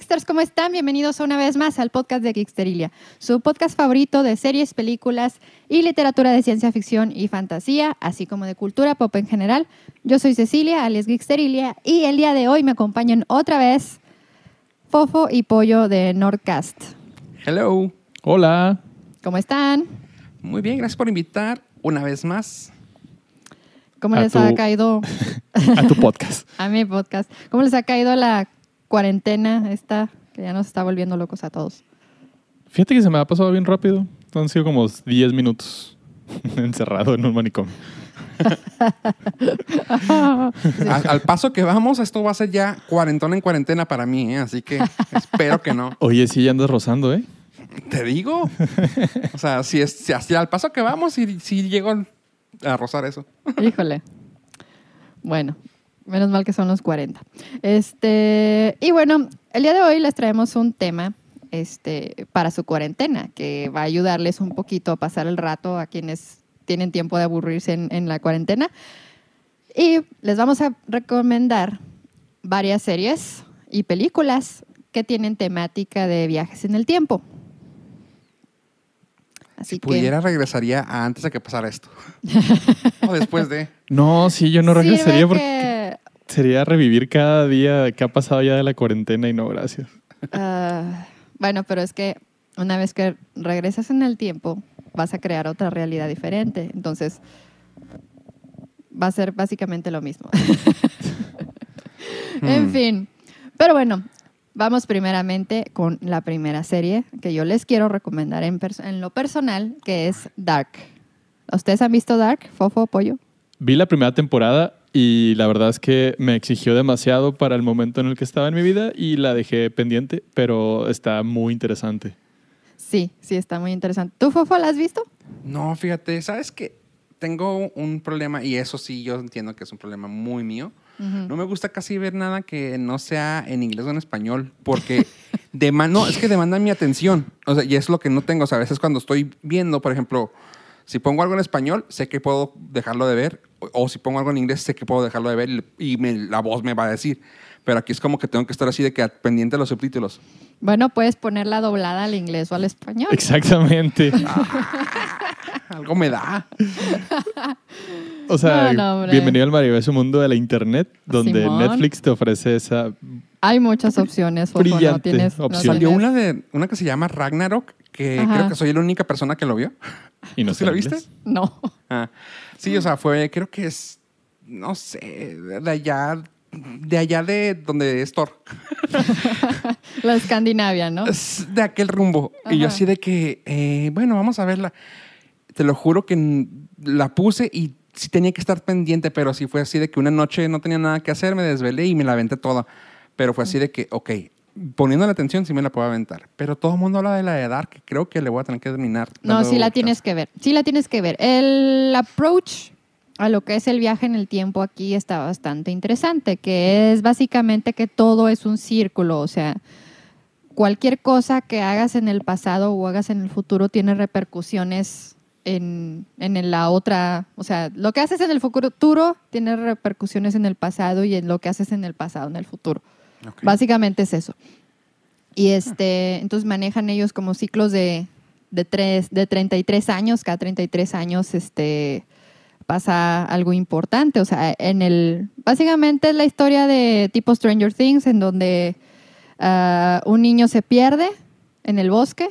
Geeksters, ¿cómo están? Bienvenidos una vez más al podcast de Geeksterilia, su podcast favorito de series, películas y literatura de ciencia ficción y fantasía, así como de cultura pop en general. Yo soy Cecilia, alias Geeksterilia, y el día de hoy me acompañan otra vez Fofo y Pollo de Nordcast. Hello. Hola. ¿Cómo están? Muy bien, gracias por invitar una vez más. ¿Cómo A les tu- ha caído A tu podcast. a mi podcast? ¿Cómo les ha caído la cuarentena esta que ya nos está volviendo locos a todos? Fíjate que se me ha pasado bien rápido. Han sido como 10 minutos encerrado en un manicomio. Al, al paso que vamos, esto va a ser ya cuarentona en cuarentena para mí, ¿eh? así que espero que no. Oye, sí, ya andas rozando, ¿eh? Te digo. O sea, si, es, si al paso que vamos, si, si llego a rozar eso. Híjole. Bueno, menos mal que son los 40. Este, y bueno, el día de hoy les traemos un tema este, para su cuarentena que va a ayudarles un poquito a pasar el rato a quienes tienen tiempo de aburrirse en, en la cuarentena. Y les vamos a recomendar varias series y películas que tienen temática de viajes en el tiempo. Así Si que pudiera, regresaría a antes de que pasara esto. o después de. No, sí, yo no regresaría porque que- sería revivir cada día que ha pasado ya de la cuarentena y no, gracias. Ah, bueno, pero es que una vez que regresas en el tiempo, vas a crear otra realidad diferente. Entonces, va a ser básicamente lo mismo. en Hmm. fin. Pero bueno, vamos primeramente con la primera serie que yo les quiero recomendar en, en lo personal, que es Dark. ¿Ustedes han visto Dark? Fofo, pollo. Vi la primera temporada y la verdad es que me exigió demasiado para el momento en el que estaba en mi vida y la dejé pendiente, pero está muy interesante. Sí, sí, está muy interesante. ¿Tú, Fofo, la has visto? No, fíjate, ¿sabes qué? Tengo un problema, y eso sí, yo entiendo que es un problema muy mío. No me gusta casi ver nada que no sea en inglés o en español, porque deman- no, es que demandan mi atención. O sea, y es lo que no tengo. O sea, a veces cuando estoy viendo, por ejemplo, si pongo algo en español, sé que puedo dejarlo de ver, o, o si pongo algo en inglés, sé que puedo dejarlo de ver y, me- la voz me va a decir. Pero aquí es como que tengo que estar así de que pendiente de los subtítulos. Bueno, puedes ponerla doblada al inglés o al español. Exactamente. Algo me da. O sea, No, no, bienvenido al maravilloso mundo de la internet, donde Simón. Netflix te ofrece esa Hay muchas opciones, Fofo, no Brillante tienes, no opción. Salió tienes- una, de, una que se llama Ragnarok, que Ajá. creo que soy la única persona que lo vio. y no ¿Sí la viste? No. Ah, sí, o sea, fue, creo que es, no sé, de allá, de allá de donde es Thor. La Escandinavia, ¿no? Es de aquel rumbo. Y yo así de que, eh, bueno, vamos a verla. Te lo juro que la puse y sí tenía que estar pendiente, pero sí fue así de que una noche no tenía nada que hacer, me desvelé y me la aventé toda. Pero fue así de que, ok, poniendo la atención sí me la puedo aventar. Pero todo el mundo habla de la de Dark, que creo que le voy a tener que terminar. No, sí la tienes que ver. Sí la tienes que ver. El approach a lo que es el viaje en el tiempo aquí está bastante interesante, que es básicamente que todo es un círculo, o sea, cualquier cosa que hagas en el pasado o hagas en el futuro tiene repercusiones en, en la otra, o sea, lo que haces en el futuro tiene repercusiones en el pasado y en lo que haces en el pasado en el futuro. Ok. Básicamente es eso. Y este, entonces manejan ellos como ciclos de, de, tres, de 33 años, cada 33 años este, pasa algo importante. O sea, en el, básicamente es la historia de tipo Stranger Things, en donde ah, un niño se pierde en el bosque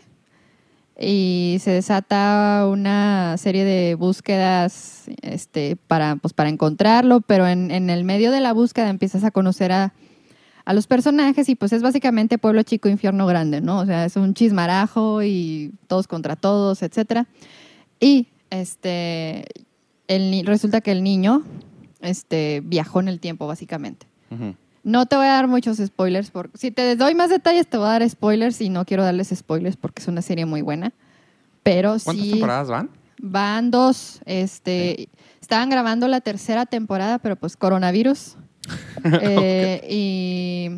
y se desata una serie de búsquedas este, para, pues, para encontrarlo, pero en, en el medio de la búsqueda empiezas a conocer a, a los personajes y pues es básicamente pueblo chico, infierno grande, ¿no? O sea, es un chismarajo y todos contra todos, etcétera. Y este, el, resulta que el niño este, viajó en el tiempo, básicamente. No te voy a dar muchos spoilers, porque si te doy más detalles te voy a dar spoilers y no quiero darles spoilers porque es una serie muy buena. Pero ¿Cuántas sí, temporadas van? van dos. Este, Estaban grabando la tercera temporada, pero pues coronavirus. Eh, y,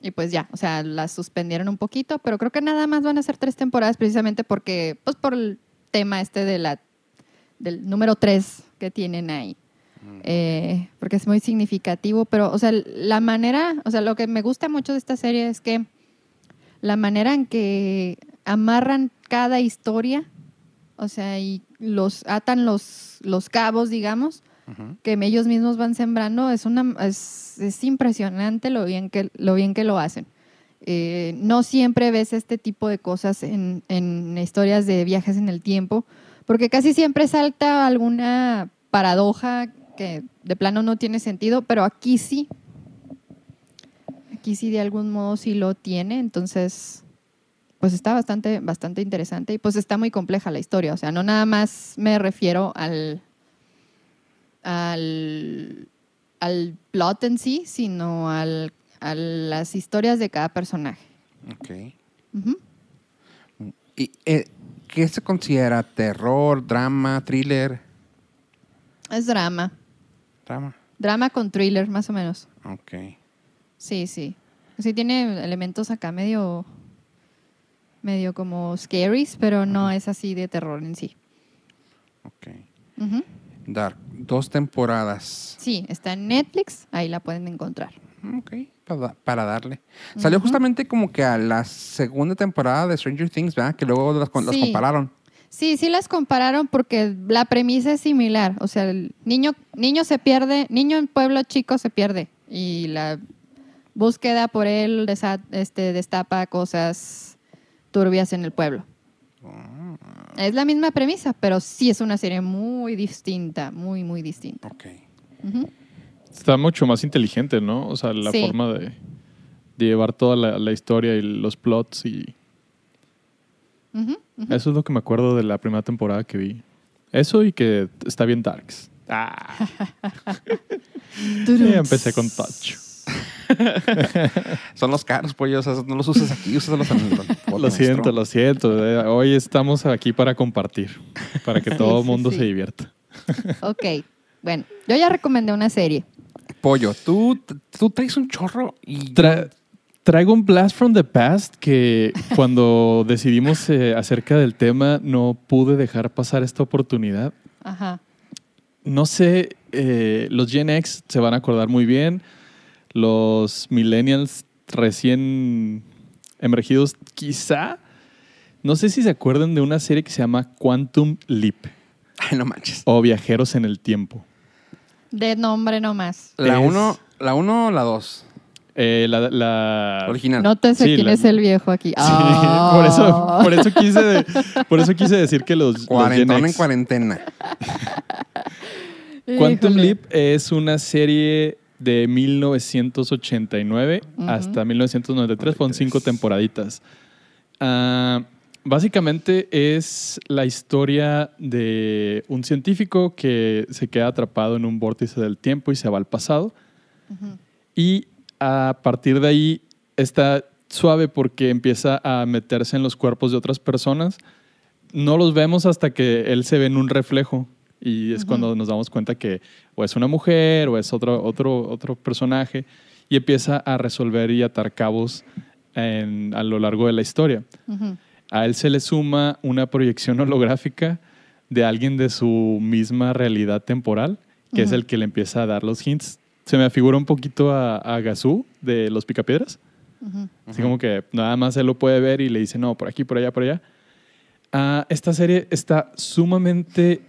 y pues ya, o sea, la suspendieron un poquito, pero creo que nada más van a ser tres temporadas precisamente porque, pues por el tema este de la, del número tres que tienen ahí. Eh, porque es muy significativo, pero, o sea, la manera, o sea, lo que me gusta mucho de esta serie es que la manera en que amarran cada historia, o sea, y los atan los, los cabos, digamos, Que ellos mismos van sembrando, es, una, es, es impresionante lo bien que lo, bien que lo hacen. Eh, no siempre ves este tipo de cosas en, en historias de viajes en el tiempo, porque casi siempre salta alguna paradoja que de plano no tiene sentido, pero aquí sí. Aquí sí de algún modo sí lo tiene, entonces pues está bastante, bastante interesante y pues está muy compleja la historia, o sea, no nada más me refiero al, al, al plot en sí, sino al, a las historias de cada personaje. Ok. Ujú. ¿Y eh, qué se considera? ¿Terror, drama, thriller? Es drama, Drama. drama con thriller más o menos. Ok. Sí, sí. Sí tiene elementos acá medio, medio como scaries, pero no es así de terror en sí. Ok. Ujú. Dark. Dos temporadas. Sí, está en Netflix, ahí la pueden encontrar. Ok. Para, para darle. Salió justamente como que a la segunda temporada de Stranger Things, ¿verdad? Que luego las, Sí. compararon. Sí, sí las compararon porque la premisa es similar. O sea, el niño, niño se pierde, niño en pueblo chico se pierde. Y la búsqueda por él desa- este, destapa cosas turbias en el pueblo. Es la misma premisa, pero sí es una serie muy distinta, muy, muy distinta. Ok. Está mucho más inteligente, ¿no? O sea, la Sí. forma de, de llevar toda la, la historia y los plots y... Eso es lo que me acuerdo de la primera temporada que vi. Eso y que está bien darks. Ah, empecé con Touch. Son los caros, pollos. esos No los uses aquí, úsalos en el Lo siento, lo siento. Eh, Hoy estamos aquí para compartir, para que todo el sí, mundo sí. se divierta. Ok, bueno, yo ya recomendé una serie. Pollo, tú, tú traes un chorro y... Tra- traigo un blast from the past que cuando decidimos eh, acerca del tema no pude dejar pasar esta oportunidad. Ajá. No sé, eh, los Gen X se van a acordar muy bien. Los millennials recién emergidos, quizá. No sé si se acuerdan de una serie que se llama Quantum Leap Ay, no manches. o Viajeros en el Tiempo. De nombre nomás. La Es- uno, la uno o la dos. Eh, la, la- Original. Nótese Sí, quién la- es el viejo aquí. Sí, Ah. por, eso, por, eso quise, por eso quise decir que los, Cuarentón en cuarentena. Quantum Híjole. Leap es una serie de 1989 Ujú. hasta 1993, fueron cinco temporaditas. Ah, básicamente es la historia de un científico que se queda atrapado en un vórtice del tiempo y se va al pasado. Y a partir de ahí está suave porque empieza a meterse en los cuerpos de otras personas. No los vemos hasta que él se ve en un reflejo y es cuando nos damos cuenta que o es una mujer o es otro, otro, otro personaje y empieza a resolver y atar cabos en- a lo largo de la historia. A él se le suma una proyección holográfica de alguien de su misma realidad temporal, que es el que le empieza a dar los hints. Se me afigura un poquito a, a Gazú de Los Picapiedras. Así como que nada más él lo puede ver y le dice, no, por aquí, por allá, por allá. Ah, esta serie está sumamente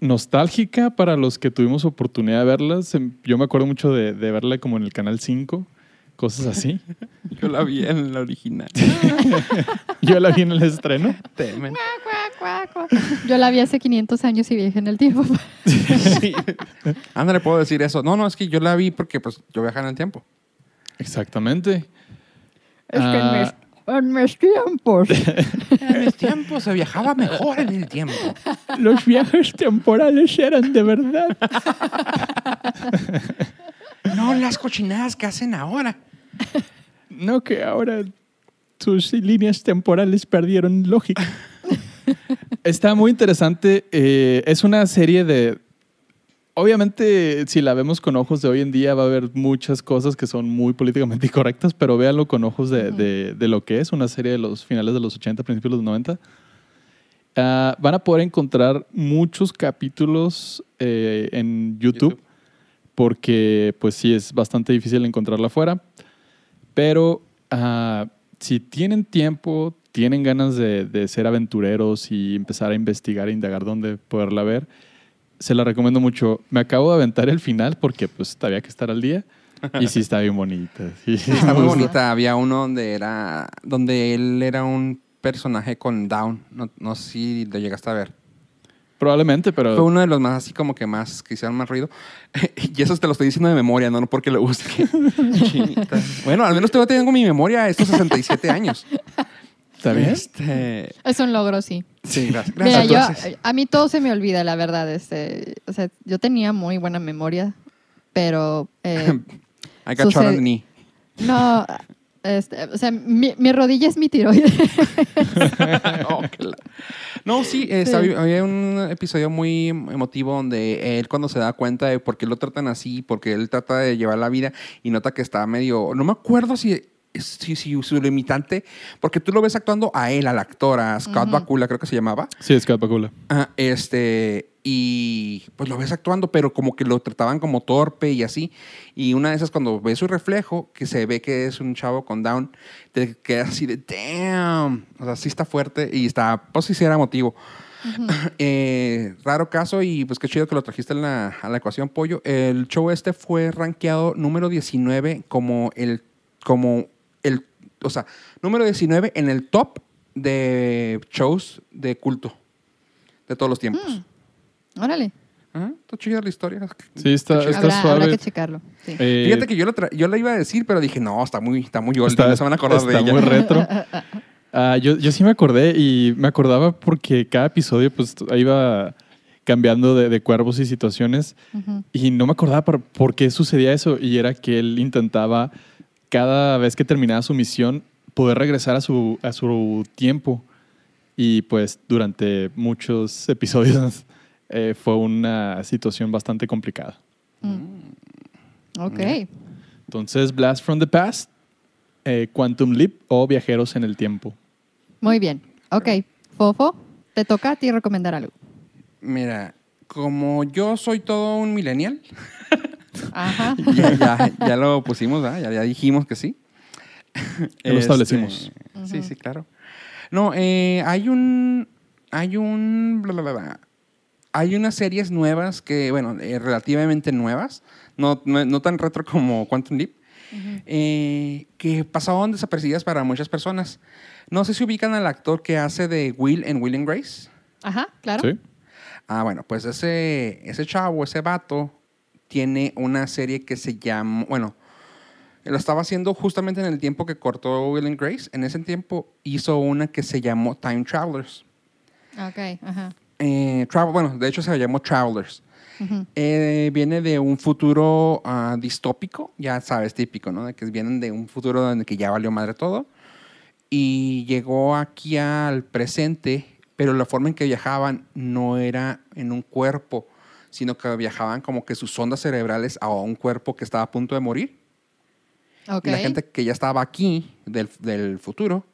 nostálgica para los que tuvimos oportunidad de verla. Se- Yo me acuerdo mucho de, de verla como en el Canal 5, cosas así. Yo la vi en la original. Yo la vi en el estreno. Temen. Yo la vi hace 500 años y viaje en el tiempo. Sí. Ándale, puedo decir eso. No, no, es que yo la vi porque pues yo viajaba en el tiempo. Exactamente. Es que en Ah. Mis, en mis tiempos. En el tiempo se viajaba mejor en el tiempo. Los viajes temporales eran de verdad. No las cochinadas que hacen ahora. No que ahora sus líneas temporales perdieron lógica. Está muy interesante. eh, es una serie de... Obviamente, si la vemos con ojos de hoy en día, va a haber muchas cosas que son muy políticamente incorrectas, pero véanlo con ojos de, de- de lo que es una serie de los finales de los 80, principios de los 90. Ah, van a poder encontrar muchos capítulos eh, en YouTube, YouTube. porque pues sí es bastante difícil encontrarla afuera. Pero ah, si tienen tiempo, tienen ganas de, de ser aventureros y empezar a investigar e indagar dónde poderla ver, se la recomiendo mucho. Me acabo de aventar el final porque pues había que estar al día. Y sí está bien bonita. Sí, Está muy bonita. Había uno donde era. donde él era un personaje con Down. No, no sé si lo llegaste a ver. Probablemente, pero Fue uno de los más así como que más, que hicieron más ruido. y eso te lo estoy diciendo de memoria, no, no porque lo busque. Bueno, al menos todavía tengo mi memoria estos 67 años. ¿Está bien? Este, Es un logro, sí. sí, gracias. Mira, gracias, yo, entonces. a mí todo se me olvida, la verdad. Este, o sea, yo tenía muy buena memoria, pero eh, I got shot on knee. no, este, o sea, mi, mi rodilla es mi tiroides. Oh, la- No, sí, eh, Sí. había- había un episodio muy emotivo donde él cuando se da cuenta de por qué lo tratan así, porque él trata de llevar la vida y nota que está medio, no me acuerdo si, si, si su limitante, porque tú lo ves actuando a él, al actor, a Scott. Bakula creo que se llamaba, Sí, es Capacula. Ah, este, y pues lo ves actuando, pero como que lo trataban como torpe y así. Y una de esas, cuando ves su reflejo, que se ve que es un chavo con down, te quedas así de damn. O sea, sí está fuerte y está, pues sí, sí era motivo. Eh, raro caso y pues qué chido que lo trajiste en la, a la ecuación, Pollo. El show este fue rankeado número 19 como el, como el, o sea, número 19 en el top de shows de culto de todos los tiempos. Órale. Ajá, está chida la historia. Sí, está, está Habrá, habrá suave. que checarlo. sí. Eh, Fíjate que yo la, tra- yo la iba a decir, pero dije, no, está muy, está muy oldie, está, no se van a acordar de está ella. muy retro. Ah, yo, yo sí me acordé y me acordaba porque cada episodio pues iba cambiando de, de cuervos y situaciones y no me acordaba por, por qué sucedía eso y era que él intentaba cada vez que terminaba su misión poder regresar a su, a su tiempo y pues durante muchos episodios eh, fue una situación bastante complicada. Ok. Entonces, Blast from the Past, eh, Quantum Leap o Viajeros en el Tiempo. Muy bien. Ok. Fofo, te toca a ti recomendar algo. Mira, como yo soy todo un millennial, Ajá. ya, ya, ya lo pusimos, ¿verdad? ya, ya dijimos que sí. Ya lo establecimos. Sí, sí, claro. No, eh, hay un. Hay un. bla, bla, bla. Hay unas series nuevas que, bueno, eh, relativamente nuevas, no, no, no tan retro como Quantum Leap, eh, que pasaban desapercibidas para muchas personas. No sé si ubican al actor que hace de Will en Will and Grace. Ajá, claro. ¿Sí? Ah, bueno, pues ese, ese chavo, ese vato, tiene una serie que se llama, bueno, lo estaba haciendo justamente en el tiempo que cortó Will and Grace. En ese tiempo hizo una que se llamó Time Travelers. Ok, ajá. Eh, travel, bueno, de hecho se llamó Travelers. Ujú. Eh, viene de un futuro ah, distópico, ya sabes, típico, ¿no? De que vienen de un futuro donde que ya valió madre todo. Y llegó aquí al presente, pero la forma en que viajaban no era en un cuerpo, sino que viajaban como que sus ondas cerebrales a un cuerpo que estaba a punto de morir. Ok. Y la gente que ya estaba aquí del, del futuro,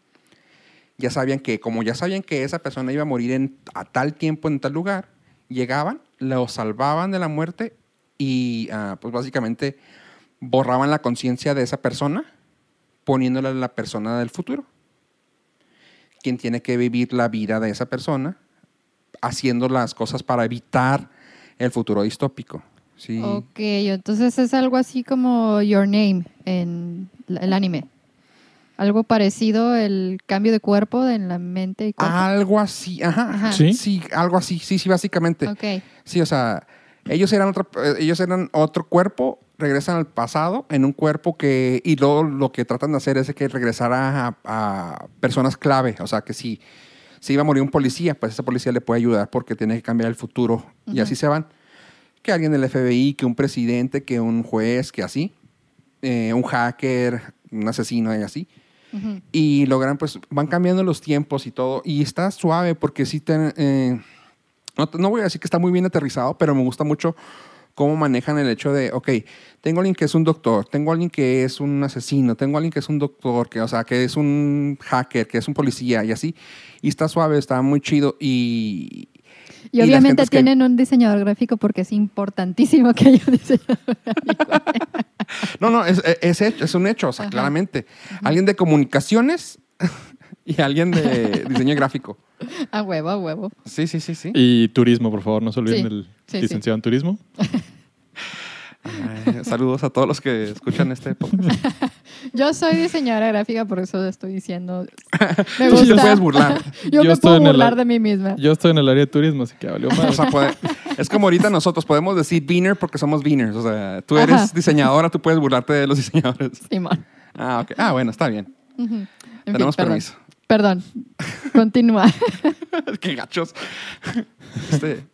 ya sabían que, como ya sabían que esa persona iba a morir en, a tal tiempo, en tal lugar, llegaban, lo salvaban de la muerte y ah, pues básicamente borraban la conciencia de esa persona, poniéndola en la persona del futuro. Quien tiene que vivir la vida de esa persona, haciendo las cosas para evitar el futuro distópico. Sí. Ok, entonces es algo así como Your Name en el anime. Algo parecido, el cambio de cuerpo en la mente y cuerpo. Algo así, ajá. Ajá. ¿Sí? Sí, algo así, sí, sí, básicamente. Ok. Sí, o sea, ellos eran otro, eh, ellos eran otro cuerpo, regresan al pasado en un cuerpo que, y luego lo que tratan de hacer es que regresar a, a personas clave, o sea, que si, si iba a morir un policía, pues ese policía le puede ayudar porque tiene que cambiar el futuro y así se van. Que alguien del FBI, que un presidente, que un juez, que así, eh, un hacker, un asesino y así y logran, pues, van cambiando los tiempos y todo. Y está suave porque sí, eh, no, no voy a decir que está muy bien aterrizado, pero me gusta mucho cómo manejan el hecho de, ok, tengo alguien que es un doctor, tengo alguien que es un asesino, tengo alguien que es un doctor, que, o sea, que es un hacker, que es un policía y así. Y está suave, está muy chido y... Y, obviamente que- tienen un diseñador gráfico porque es importantísimo que haya un diseñador gráfico. No, no, es, es, hecho- es un hecho, o sea, Ajá. claramente. Alguien de comunicaciones y alguien de diseño gráfico. A huevo, a huevo. Sí, sí, sí, sí. Y turismo, por favor, no se olviden Sí, del sí, sí. licenciado en turismo. Ay, saludos a todos los que escuchan este podcast. Yo soy diseñadora gráfica, por eso estoy diciendo. Me Tú sí te gusta. puedes burlar. Yo, Yo me estoy puedo en el- burlar de mí misma. Yo estoy en el área de turismo, así que valió O más. sea, puede- es como ahorita nosotros podemos decir beaner porque somos beaners. O sea, tú eres Ajá. diseñadora, tú puedes burlarte de los diseñadores. Simón. Ah, ok. Ah, bueno, está bien. Ujú. En Tenemos perdón. permiso. Perdón. Continúa. Qué gachos. Este.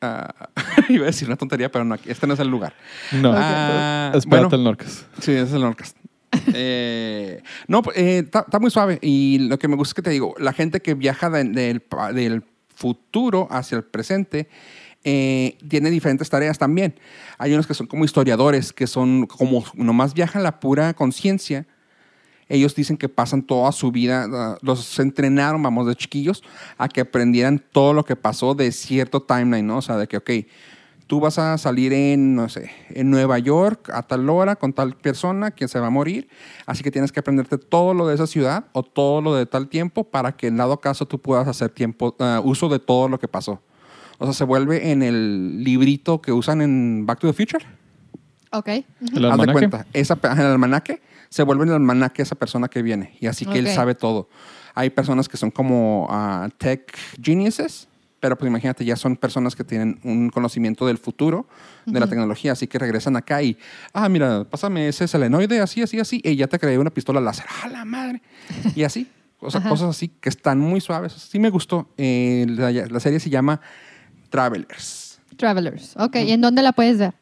ah, iba a decir una tontería, pero no, aquí- este no es el lugar. No, Ah, espérate bueno. el Norcas. Sí, ese es el Nordcast. Eh, no, está muy suave. Y lo que me gusta es que te digo, la gente que viaja de- del, pa- del futuro hacia el presente eh, tiene diferentes tareas también. Hay unos que son como historiadores, que son como nomás viajan la pura conciencia. Ellos dicen que pasan toda su vida, ah, los entrenaron, vamos, de chiquillos, a que aprendieran todo lo que pasó de cierto timeline, ¿no? O sea, de que, ok, tú vas a salir en, no sé, en Nueva York a tal hora con tal persona que se va a morir, así que tienes que aprenderte todo lo de esa ciudad o todo lo de tal tiempo para que en dado caso tú puedas hacer tiempo, ah, uso de todo lo que pasó. O sea, se vuelve en el librito que usan en Back to the Future. Ok. El Haz de almanaque. cuenta, esa, el almanaque se vuelve el almanaque esa persona que viene y así que él sabe todo. Hay personas que son como ah, tech geniuses, pero pues imagínate, ya son personas que tienen un conocimiento del futuro, de la tecnología, así que regresan acá y, ah, mira, pásame ese selenoide, así, así, así, y ya te creé una pistola láser. ¡Ah, la madre! Y así, o sea, cosas así que están muy suaves. Sí me gustó. Eh, la, la serie se llama Travelers. Travelers. Ok. ¿Y en dónde la puedes ver?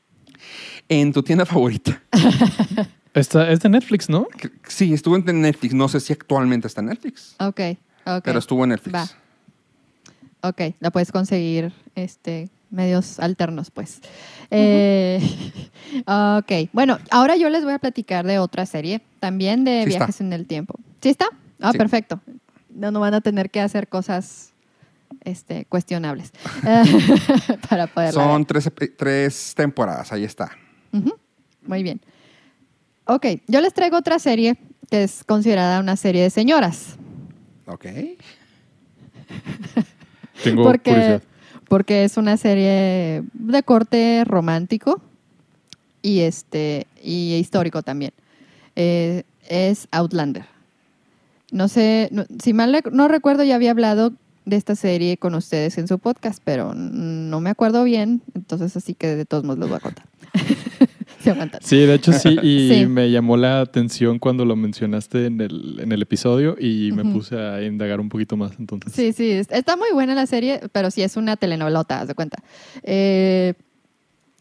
En tu tienda favorita. Esta es de Netflix, ¿no? Sí, estuvo en Netflix. No sé si actualmente está en Netflix, Ok. Ok. pero estuvo en Netflix. Va. Ok. La puedes conseguir este, medios alternos, pues. Eh, ok. Bueno, ahora yo les voy a platicar de otra serie, también de Sí está. viajes en el tiempo. ¿Sí está? Ah, Sí. perfecto. No, no van a tener que hacer cosas este, cuestionables para poder Son tres, ep- tres temporadas, ahí está. Ujú, Muy bien. Ok, yo les traigo otra serie que es considerada una serie de señoras. Ok. Tengo porque, curiosidad. porque es una serie de corte romántico y, este, y histórico también. Eh, es Outlander. No sé, no- si mal no recuerdo, ya había hablado de esta serie con ustedes en su podcast, pero no me acuerdo bien, entonces así que de todos modos los voy a contar. Se aguantan. Sí, de hecho sí, y Sí. me llamó la atención cuando lo mencionaste en el, en el episodio y me Ujú. puse a indagar un poquito más entonces. Sí, sí, es- está muy buena la serie, pero sí es una telenovelota, haz de cuenta. Eh,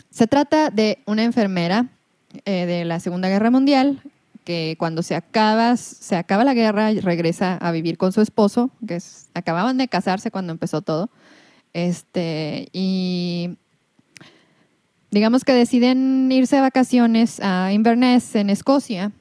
se trata de una enfermera eh, de la Segunda Guerra Mundial que cuando se acaba, se acaba la guerra regresa a vivir con su esposo, que es, acababan de casarse cuando empezó todo. Este, y digamos que deciden irse de vacaciones a Inverness, en Escocia,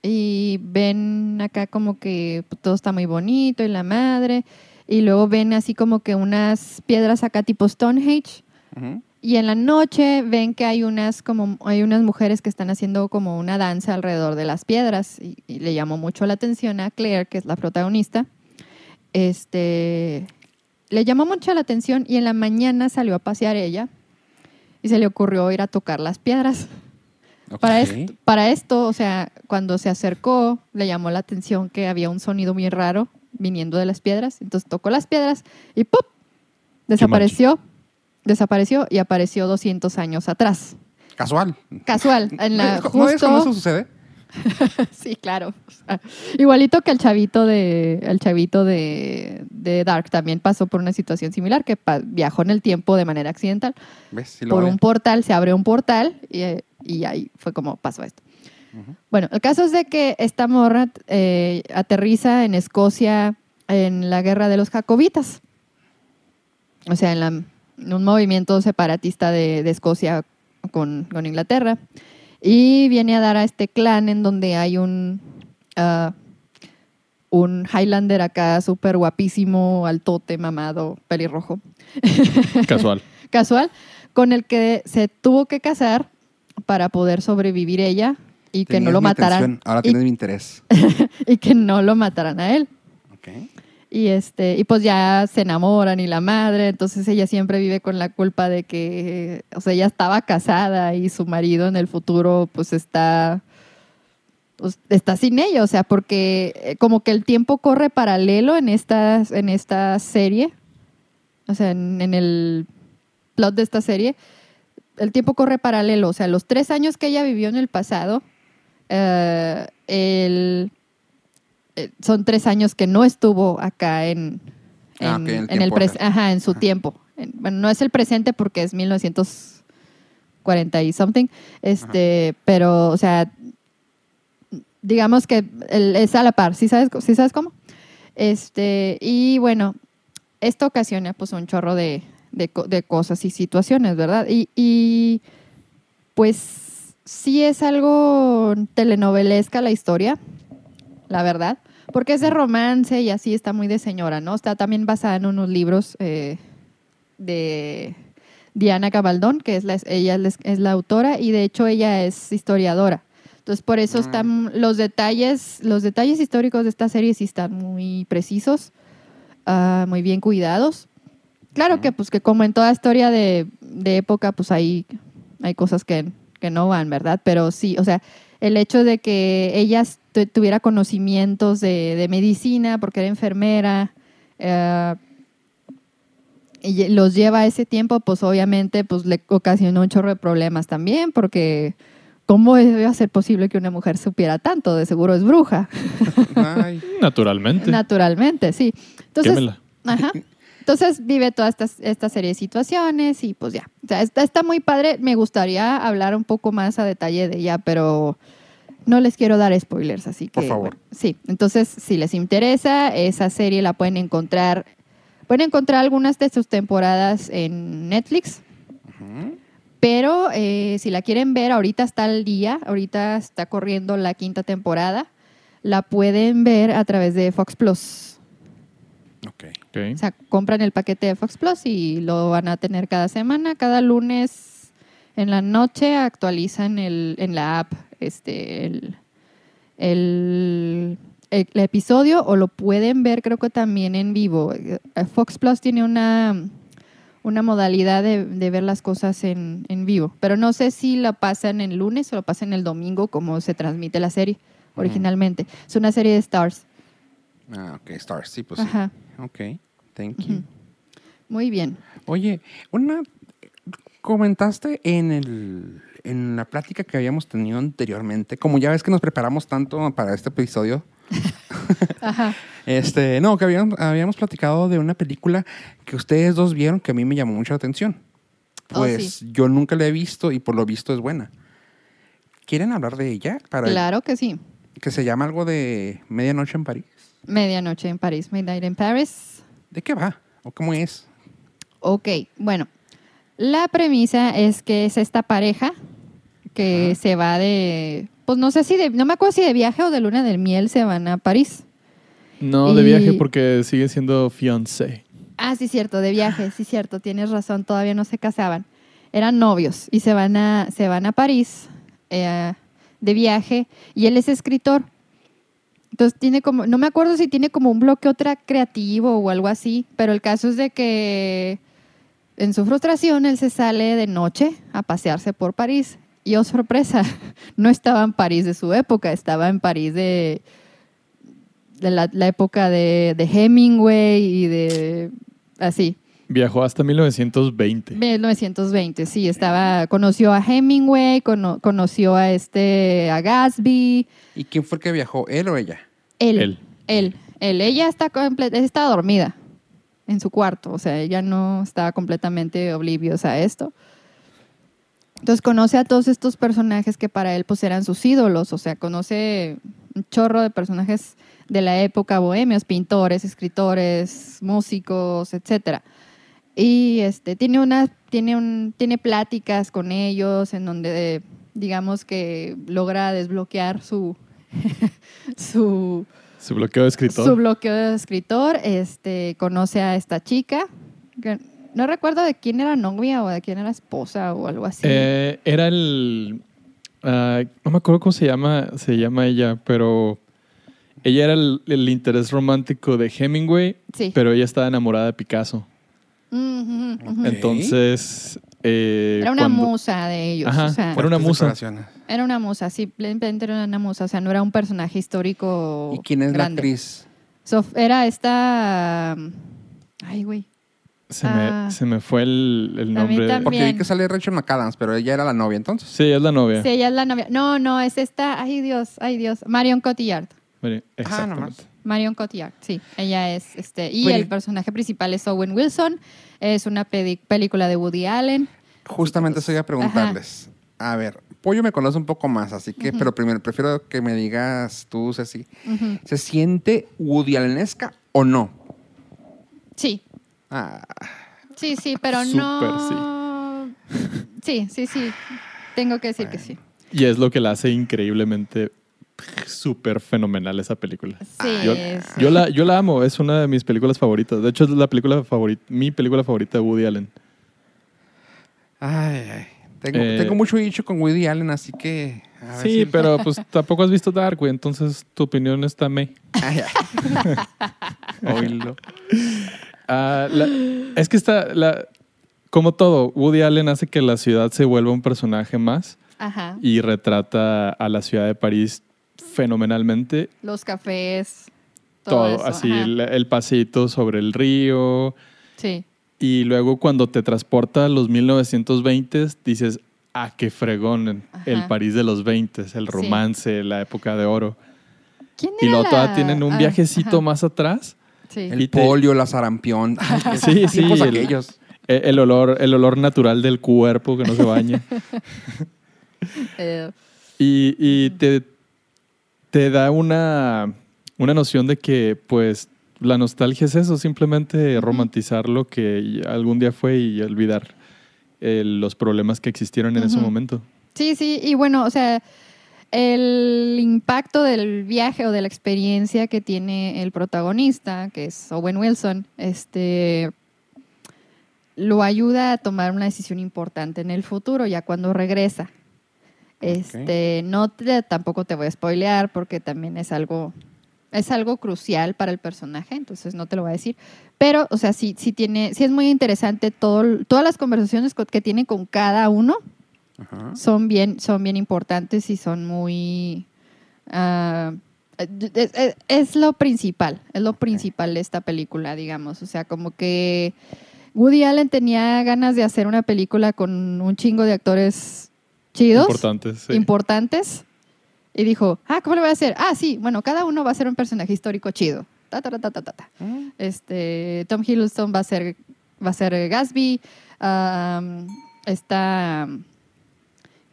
y ven acá como que todo está muy bonito y la madre, y luego ven así como que unas piedras acá tipo Stonehenge, Ujú. y en la noche ven que hay unas como hay unas mujeres que están haciendo como una danza alrededor de las piedras y, y le llamó mucho la atención a Claire, que es la protagonista. Este le llamó mucho la atención y en la mañana salió a pasear ella y se le ocurrió ir a tocar las piedras. Para, para esto, o sea, cuando se acercó, le llamó la atención que había un sonido muy raro viniendo de las piedras. Entonces tocó las piedras y ¡pop! Desapareció. Desapareció y apareció 200 años atrás. Casual. Casual. En la, ¿No ves cómo eso justo, sucede? sí, claro. O sea, igualito que el chavito de, el chavito de, de Dark también pasó por una situación similar, que viajó en el tiempo de manera accidental. ¿Ves? Sí por un portal, se abre un portal y, y ahí fue como pasó esto. Bueno, el caso es de que esta morra eh, aterriza en Escocia en la guerra de los jacobitas. O sea, en, la- en un movimiento separatista de, de Escocia con, con Inglaterra. Y viene a dar a este clan en donde hay un, ah, un Highlander acá súper guapísimo, altote, mamado, pelirrojo Casual. casual, con el que se tuvo que casar para poder sobrevivir ella y que no lo mataran. Ahora y, tienes mi interés. y que no lo mataran a él. Ok. Y este, y pues ya se enamoran y la madre, entonces ella siempre vive con la culpa de que, o sea, ella estaba casada y su marido en el futuro pues está pues, está sin ella, o sea, porque eh, como que el tiempo corre paralelo en esta, en esta serie, o sea, en, el plot de esta serie, el tiempo corre paralelo, o sea, los tres años que ella vivió en el pasado, eh, el, son tres años que no estuvo acá en, en, Ah, en el en el ajá, en su Ajá. tiempo. En- bueno, no es el presente porque es 1940 y something, este, pero, o sea, digamos que el- es a la par, ¿sí sabes, sí sabes cómo? Este, y bueno, esto ocasiona pues un chorro de, de cosas y situaciones, ¿verdad? Y, y, pues sí es algo telenovelesca la historia, la verdad, porque es de romance y así está muy de señora, ¿no? Está también basada en unos libros eh, de Diana Gabaldón, que es la, ella es, la autora y de hecho ella es historiadora. Entonces por eso Mm. están los detalles, los detalles históricos de esta serie sí están muy precisos, ah, muy bien cuidados. Claro que pues que como en toda historia de, de época, pues hay, hay cosas que, que no van, ¿verdad? Pero sí, o sea, el hecho de que ella tu- tuviera conocimientos de, de medicina, porque era enfermera, eh, y los lleva a ese tiempo, pues obviamente pues le ocasionó un chorro de problemas también, porque ¿cómo debe ser posible que una mujer supiera tanto? De seguro es bruja, Ay, Naturalmente. naturalmente, sí. Entonces. Ajá. Entonces vive toda esta, esta serie de situaciones y pues ya. O sea, está, está muy padre. Me gustaría hablar un poco más a detalle de ella, pero no les quiero dar spoilers, así que. Por favor. bueno, sí, entonces si les interesa, esa serie la pueden encontrar. Pueden encontrar algunas de sus temporadas en Netflix, ujú. pero eh, si la quieren ver, ahorita está al día, ahorita está corriendo la quinta temporada. La pueden ver a través de Fox Plus. Ok. Ok. O sea, compran el paquete de Fox Plus y lo van a tener cada semana. Cada lunes en la noche actualizan el, en la app este, el, el, el- el episodio o lo pueden ver creo que también en vivo. Eh, Fox Plus tiene una, una modalidad de, de ver las cosas en, en vivo, pero no sé si la pasan el lunes o lo pasan el domingo como se transmite la serie originalmente. Es una serie de Stars. Ah, ok, Stars, sí, pues sí. Ajá. Ok, thank you. Muy bien. Oye, una comentaste en el en la plática que habíamos tenido anteriormente, como ya ves que nos preparamos tanto para este episodio, Ajá. este, no, que habíamos, habíamos platicado de una película que ustedes dos vieron que a mí me llamó mucho la atención. Oh, Pues yo nunca la he visto y por lo visto es buena. ¿Quieren hablar de ella? Para Claro que sí. Que se llama algo de Medianoche en París. Medianoche en París, Midnight in Paris. ¿De qué va? ¿O cómo es? Ok, bueno. La premisa es que es esta pareja que Ajá. se va de, pues no sé si de, no me acuerdo si de viaje o de luna del miel se van a París. No de viaje porque sigue siendo fiancé. Ah, sí, cierto, de viaje, sí, cierto, tienes razón, todavía no se casaban. Eran novios y se van a, se van a París eh, de viaje y él es escritor. Entonces tiene como, no me acuerdo si tiene como un bloque otra creativo o algo así, pero el caso es de que en su frustración él se sale de noche a pasearse por París y oh sorpresa, no estaba en París de su época, estaba en París de, de la, la época de, de Hemingway y de así. Viajó hasta 1920. 1920, sí, estaba, conoció a Hemingway, cono- conoció a este, a Gatsby, ¿Y quién fue el que viajó? ¿Él o ella? él, Él. él, él, ella está, está dormida en su cuarto, o sea, ella no estaba completamente obliviosa a esto. Entonces conoce a todos estos personajes que para él pues eran sus ídolos, o sea, conoce un chorro de personajes de la época bohemios, pintores, escritores, músicos, etcétera. Y este tiene una tiene un tiene pláticas con ellos en donde digamos que logra desbloquear su su Su bloqueo de escritor. su bloqueo de escritor, este, conoce a esta chica. que no recuerdo de quién era novia o de quién era esposa o algo así. Eh, era el, Ah, no me acuerdo cómo se llama, se llama ella, pero ella era el, el interés romántico de Hemingway, Sí. pero ella estaba enamorada de Picasso. Ok. Entonces. eh, Era una cuando- musa de ellos. Ajá, o sea, Era una musa. era una musa, simplemente era una musa. O sea, no era un personaje histórico. ¿Y quién es la actriz? Era esta. Ay, güey. Se, Ah. me, se me fue el, el nombre. Porque vi que sale Rachel McAdams, pero ella era la novia entonces. Sí, es la novia. Sí, ella es la novia. No, no, es esta. Ay, Dios, ay, Dios. Marion Cotillard. Ah, Exactamente. nomás. Marion Cotillard, sí. Ella es. este Y Pues- el personaje principal es Owen Wilson. Es una película de Woody Allen. Justamente eso iba a preguntarles. A ver, Pollo me conoce un poco más, así que, pero primero prefiero que me digas tú, Ceci. ¿Se siente Woody Allenesca o no? Sí, Ah, sí, sí, pero Súper, no. Sí, sí, sí. Tengo que decir que sí. Y es lo que la hace increíblemente súper fenomenal esa película. Sí, Yo, sí. yo la, yo la amo, es una de mis películas favoritas. De hecho, es la película favorita, mi película favorita de Woody Allen. ay, ay. Tengo, Eh, tengo mucho dicho con Woody Allen, así que. a ver Sí, si- pero pues tampoco has visto Dark, güey, entonces tu opinión está me. Ay, ay. Oílo. Ah, la- es que está, la, como todo, Woody Allen hace que la ciudad se vuelva un personaje más Ajá. y retrata a la ciudad de París fenomenalmente. Los cafés. Todo, Todo, eso, así, el, el paseíto sobre el río. Sí. Y luego cuando te transporta a los 1920s, dices, ah, qué fregón, el. París de los 20, el Sí. romance, la época de oro. ¿Quién Y luego todavía la- tienen un ah, viajecito ajá. más atrás. Sí. El Y te- polio, la sarampión. Ay, Sí, sí, el- aquellos. El olor, el olor natural del cuerpo que no se baña. Eh, y y te, te da una, una noción de que, pues, la nostalgia es eso, simplemente romantizar lo que algún día fue y olvidar eh, los problemas que existieron en ese momento. Sí, sí, y bueno, o sea, el impacto del viaje o de la experiencia que tiene el protagonista, que es Owen Wilson, este lo ayuda a tomar una decisión importante en el futuro, ya cuando regresa. Este, no te- tampoco te voy a spoilear porque también es algo es algo crucial para el personaje, entonces no te lo voy a decir. Pero, o sea, sí, sí tiene, sí es muy interesante todo, todas las conversaciones co- que tiene con cada uno Ajá. son bien, son bien importantes y son muy ah, es, es- es lo principal, es lo principal de esta película, digamos. O sea, como que Woody Allen tenía ganas de hacer una película con un chingo de actores chidos, Importantes. sí. importantes, y dijo, ah, ¿cómo lo voy a hacer? Ah, sí, bueno, cada uno va a ser un personaje histórico chido. Ta, ta, ta, ta, ta. Mm. Este, Tom Hiddleston va a ser, va a ser Gatsby. está.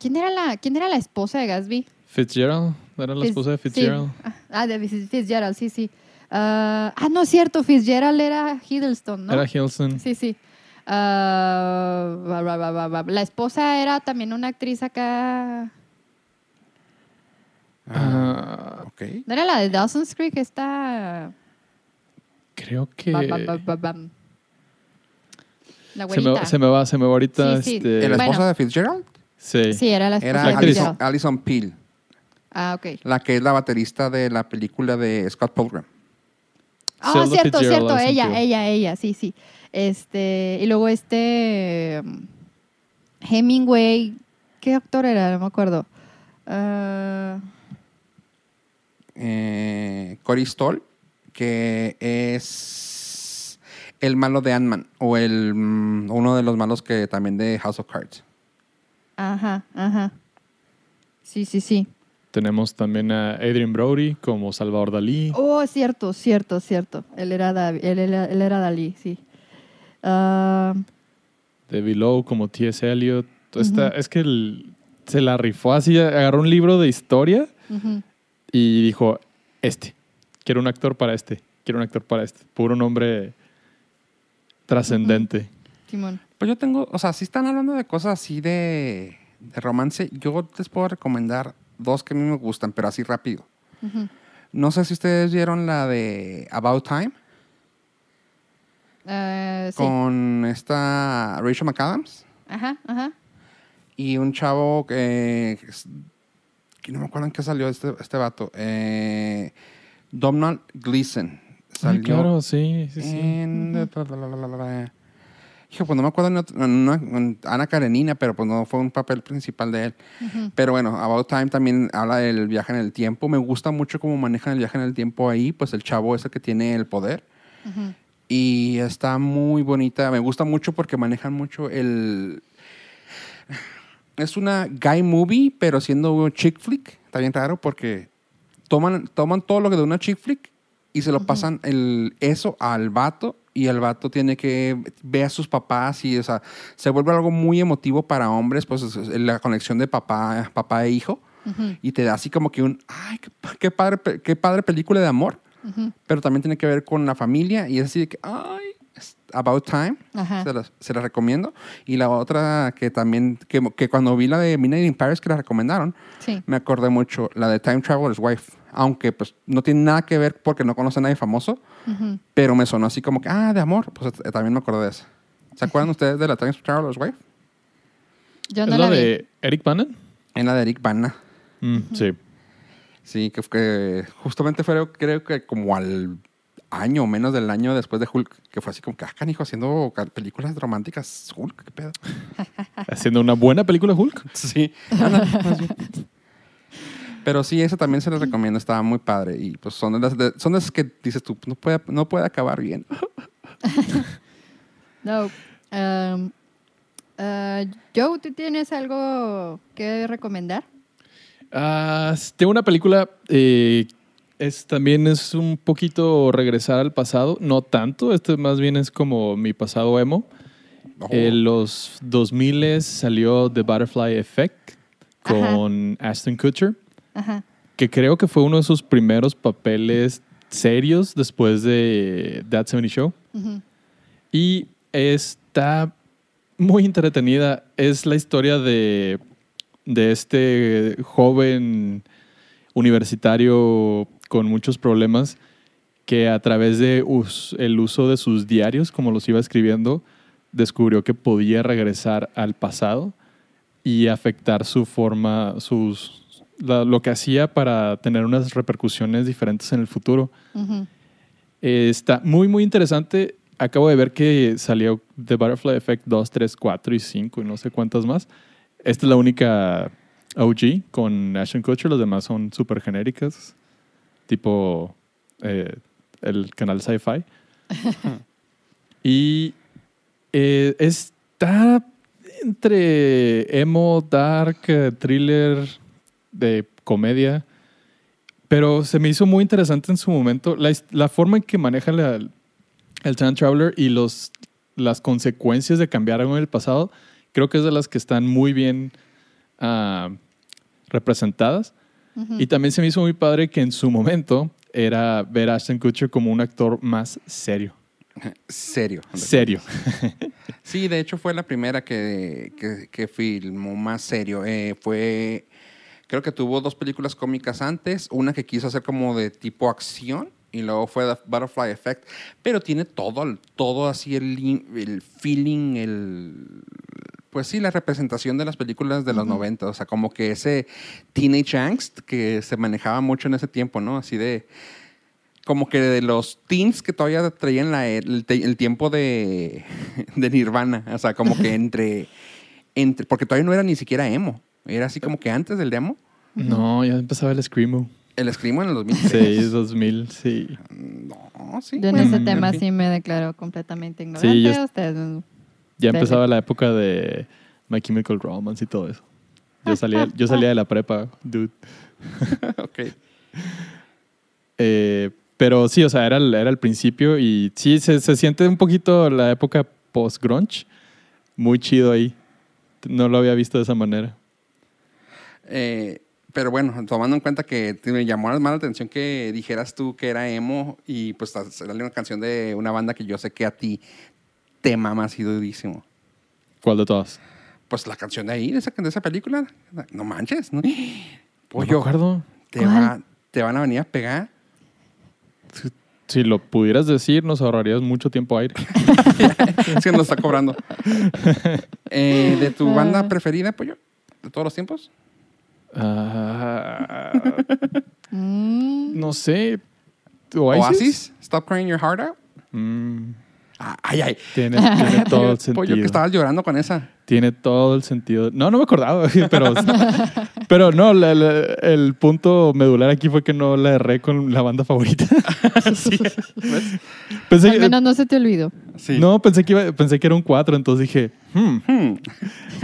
¿Quién era, la, ¿Quién era la esposa de Gatsby? Fitzgerald, era la Fitz- esposa de sí. Fitzgerald. Ah, de Fitz- Fitzgerald, sí, sí. Ah, ah, no es cierto, Fitzgerald era Hiddleston, ¿no? Era Hilson. Sí, sí. Ah. La esposa era también una actriz acá. Ah, Ok. ¿No era la de Dawson's Creek? Está. creo que bam. La se me, se me va, se me va ahorita. Sí, sí. este, ¿La esposa Bueno. de Fitzgerald? Sí. Sí, era la esposa Era de. Alison Peel, Ah, ok. la que es la baterista de la película de Scott Pilgrim. Ah, Zelda cierto, Fitzgerald, cierto, ella, Peel. ella, ella, sí, sí. Este, y luego este um, Hemingway, ¿qué actor era? No me acuerdo. Ah, Eh, Cory Stoll, que es el malo de Ant-Man, o el, mm, uno de los malos que también de House of Cards. Ajá, ajá. Sí, sí, sí. Tenemos también a Adrian Brody como Salvador Dalí. Oh, cierto, cierto, cierto. Él era, él era, él era Dalí, sí. Ah, David Lowe como T.S. Eliot. Esta- Ujú. Es que el- se la rifó así, agarró un libro de historia y dijo, este, quiero un actor para este, quiero un actor para este. Puro nombre trascendente. Simón. Pues yo tengo, o sea, si están hablando de cosas así de, de romance, yo les puedo recomendar dos que a mí me gustan, pero así rápido. No sé si ustedes vieron la de About Time Ah, sí. con esta Rachel McAdams Ajá, ajá. y un chavo que que no me acuerdo en qué salió este, este vato. Eh, Donald Gleason. Ay, Salió claro, sí, sí, sí. en... Hijo, pues no me acuerdo en, otra- en una- en Ana Karenina, pero pues no fue un papel principal de él. Pero bueno, About Time también habla del viaje en el tiempo. Me gusta mucho cómo manejan el viaje en el tiempo ahí. Pues el chavo es el que tiene el poder. Y está muy bonita. Me gusta mucho porque manejan mucho el... Es una guy movie, pero siendo un chick flick. Está bien raro porque toman, toman todo lo que de una chick flick y se lo pasan el, eso al vato y el vato tiene que ver a sus papás y o sea, se vuelve algo muy emotivo para hombres, pues es- es la conexión de papá, papá e hijo y te da así como que un, ay, qué, qué padre, qué padre película de amor, pero también tiene que ver con la familia y es así de que, ay, About Time, se la, se recomiendo. Y la otra que también, que, que cuando vi la de Midnight in Paris que la recomendaron, Sí. me acordé mucho, la de Time Traveler's Wife. Aunque pues no tiene nada que ver porque no conoce a nadie famoso, pero me sonó así como que, ah, de amor. Pues eh, también me acordé de eso. ¿Se acuerdan ustedes de la Time Traveler's Wife? Yo ¿Es la vi. de Eric Bannon? En la de Eric Bana. Mm, Sí. Sí, que, que justamente fue creo que como al año o menos del año después de Hulk, que fue así como que, ah, canijo, haciendo películas románticas, Hulk, qué pedo. Haciendo una buena película Hulk. Sí. Pero sí, esa también se les recomiendo, estaba muy padre. Y pues son de las, de- son de esas que dices tú, no puede, no puede acabar bien. No. Um, uh, Joe, ¿tú tienes algo que recomendar? Ah, tengo una película, eh, es, también es un poquito regresar al pasado, no tanto, este más bien es como mi pasado emo. Oh. En los 2000 salió The Butterfly Effect con Ashton Kutcher, Ajá. que creo que fue uno de sus primeros papeles serios después de That 70 Show. Ujú. Y está muy entretenida. Es la historia de, de este joven universitario con muchos problemas que a través de us- el uso de sus diarios, como los iba escribiendo, descubrió que podía regresar al pasado y afectar su forma, sus, la- lo que hacía para tener unas repercusiones diferentes en el futuro. Eh, está muy, muy interesante. Acabo de ver que salió The Butterfly Effect 2, 3, 4 y 5 y no sé cuántas más. Esta es la única OG con Ashton Kutcher. Los demás son súper genéricas, tipo eh, el canal Sci-Fi. y eh, está entre emo, dark, thriller, de comedia. Pero se me hizo muy interesante en su momento la, la forma en que maneja la- el Time Traveler y los, las consecuencias de cambiar algo en el pasado. Creo que es de las que están muy bien ah, representadas. Y también se me hizo muy padre que en su momento era ver a Ashton Kutcher como un actor más serio. Serio. Serio. Sí, de hecho fue la primera que, que, que filmó más serio. Eh, fue, creo que tuvo dos películas cómicas antes, una que quiso hacer como de tipo acción y luego fue The Butterfly Effect, pero tiene todo, todo así el, el feeling, el... Pues sí, la representación de las películas de los 90, o sea, como que ese teenage angst que se manejaba mucho en ese tiempo, ¿no? Así de como que de los teens que todavía traían la- el, el tiempo de, de Nirvana. O sea, como que entre, entre. Porque todavía no era ni siquiera emo. Era así como que antes del demo. No, ya empezaba el Screamo. El Screamo en el 2006. 6, 2000, sí. No, sí. Yo en bueno, ese en tema fin. sí me declaro completamente ignorante. Sí, yo- Ustedes, mm, Ya Sí, empezaba sí. la época de My Chemical Romance y todo eso. Yo salía, yo salía de la prepa, dude. ok. Eh, pero sí, o sea, era el, era el principio y sí, se, se siente un poquito la época post-grunge. Muy chido ahí. No lo había visto de esa manera. Eh, pero bueno, tomando en cuenta que me llamó más la atención que dijeras tú que era emo y pues sale una canción de una banda que yo sé que a ti te mama así durísimo. ¿Cuál de todas? Pues la canción de ahí, de esa, de esa película. No manches, ¿no? No me Pollo, acuerdo. te, va- te van a venir a pegar. Si lo pudieras decir, nos ahorrarías mucho tiempo aire. es que nos está cobrando. Eh, ¿De tu banda Ah. preferida, Pollo? ¿De todos los tiempos? Ah, no sé. ¿Oasis? Oasis, Stop Crying Your Heart Out. Mm, Ah, Ay, ay. tiene, tiene todo el que sentido. estabas llorando con esa. Tiene todo el sentido. No, no me acordaba, pero, pero no, la- la- el punto medular aquí fue que no la erré con la banda favorita. sí. Al que, menos no se te olvidó. Sí. no, pensé que, iba- pensé que era un 4, entonces dije, hmm, Hmm.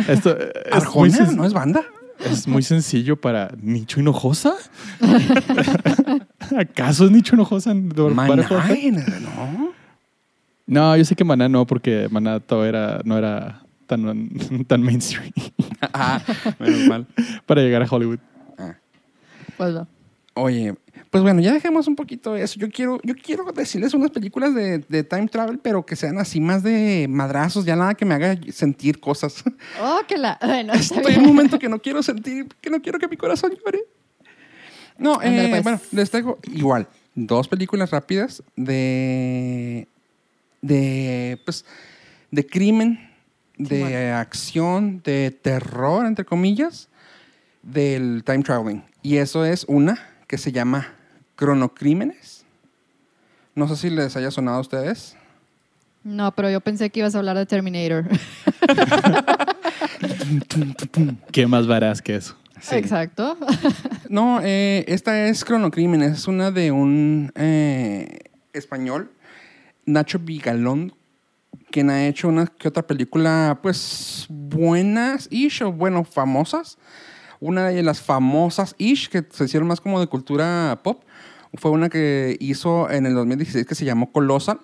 esto es muy, ¿Arjona? ¿No es banda? Es muy sencillo para Nicho Hinojosa. ¿Acaso es Nicho Hinojosa? Maná? ¿no? No, yo sé que Maná no, porque Maná todo era, no era tan, tan mainstream Ah, menos mal. para llegar a Hollywood. Ah. Pues no. Oye, pues bueno, ya dejemos un poquito eso. Yo quiero, yo quiero decirles unas películas de, de time travel, pero que sean así más de madrazos, ya nada que me haga sentir cosas. Oh, que la. Bueno, Estoy en un momento que no quiero sentir, que no quiero que mi corazón llore. No, Ándale, eh, pues. bueno, les traigo igual dos películas rápidas de, de, pues, de crimen, de acción, de terror, entre comillas, del time traveling. Y eso es una que se llama Cronocrímenes. No sé si les haya sonado a ustedes. No, pero yo pensé que ibas a hablar de Terminator. ¿Qué más varás que eso? Sí. Exacto. No, eh, esta es Cronocrímenes, es una de un eh, español, Nacho Vigalón, quien ha hecho una que otra película, pues, buenas, ish, o bueno, famosas. Una de las famosas, ish, que se hicieron más como de cultura pop, fue una que hizo en el 2016 que se llamó Colossal,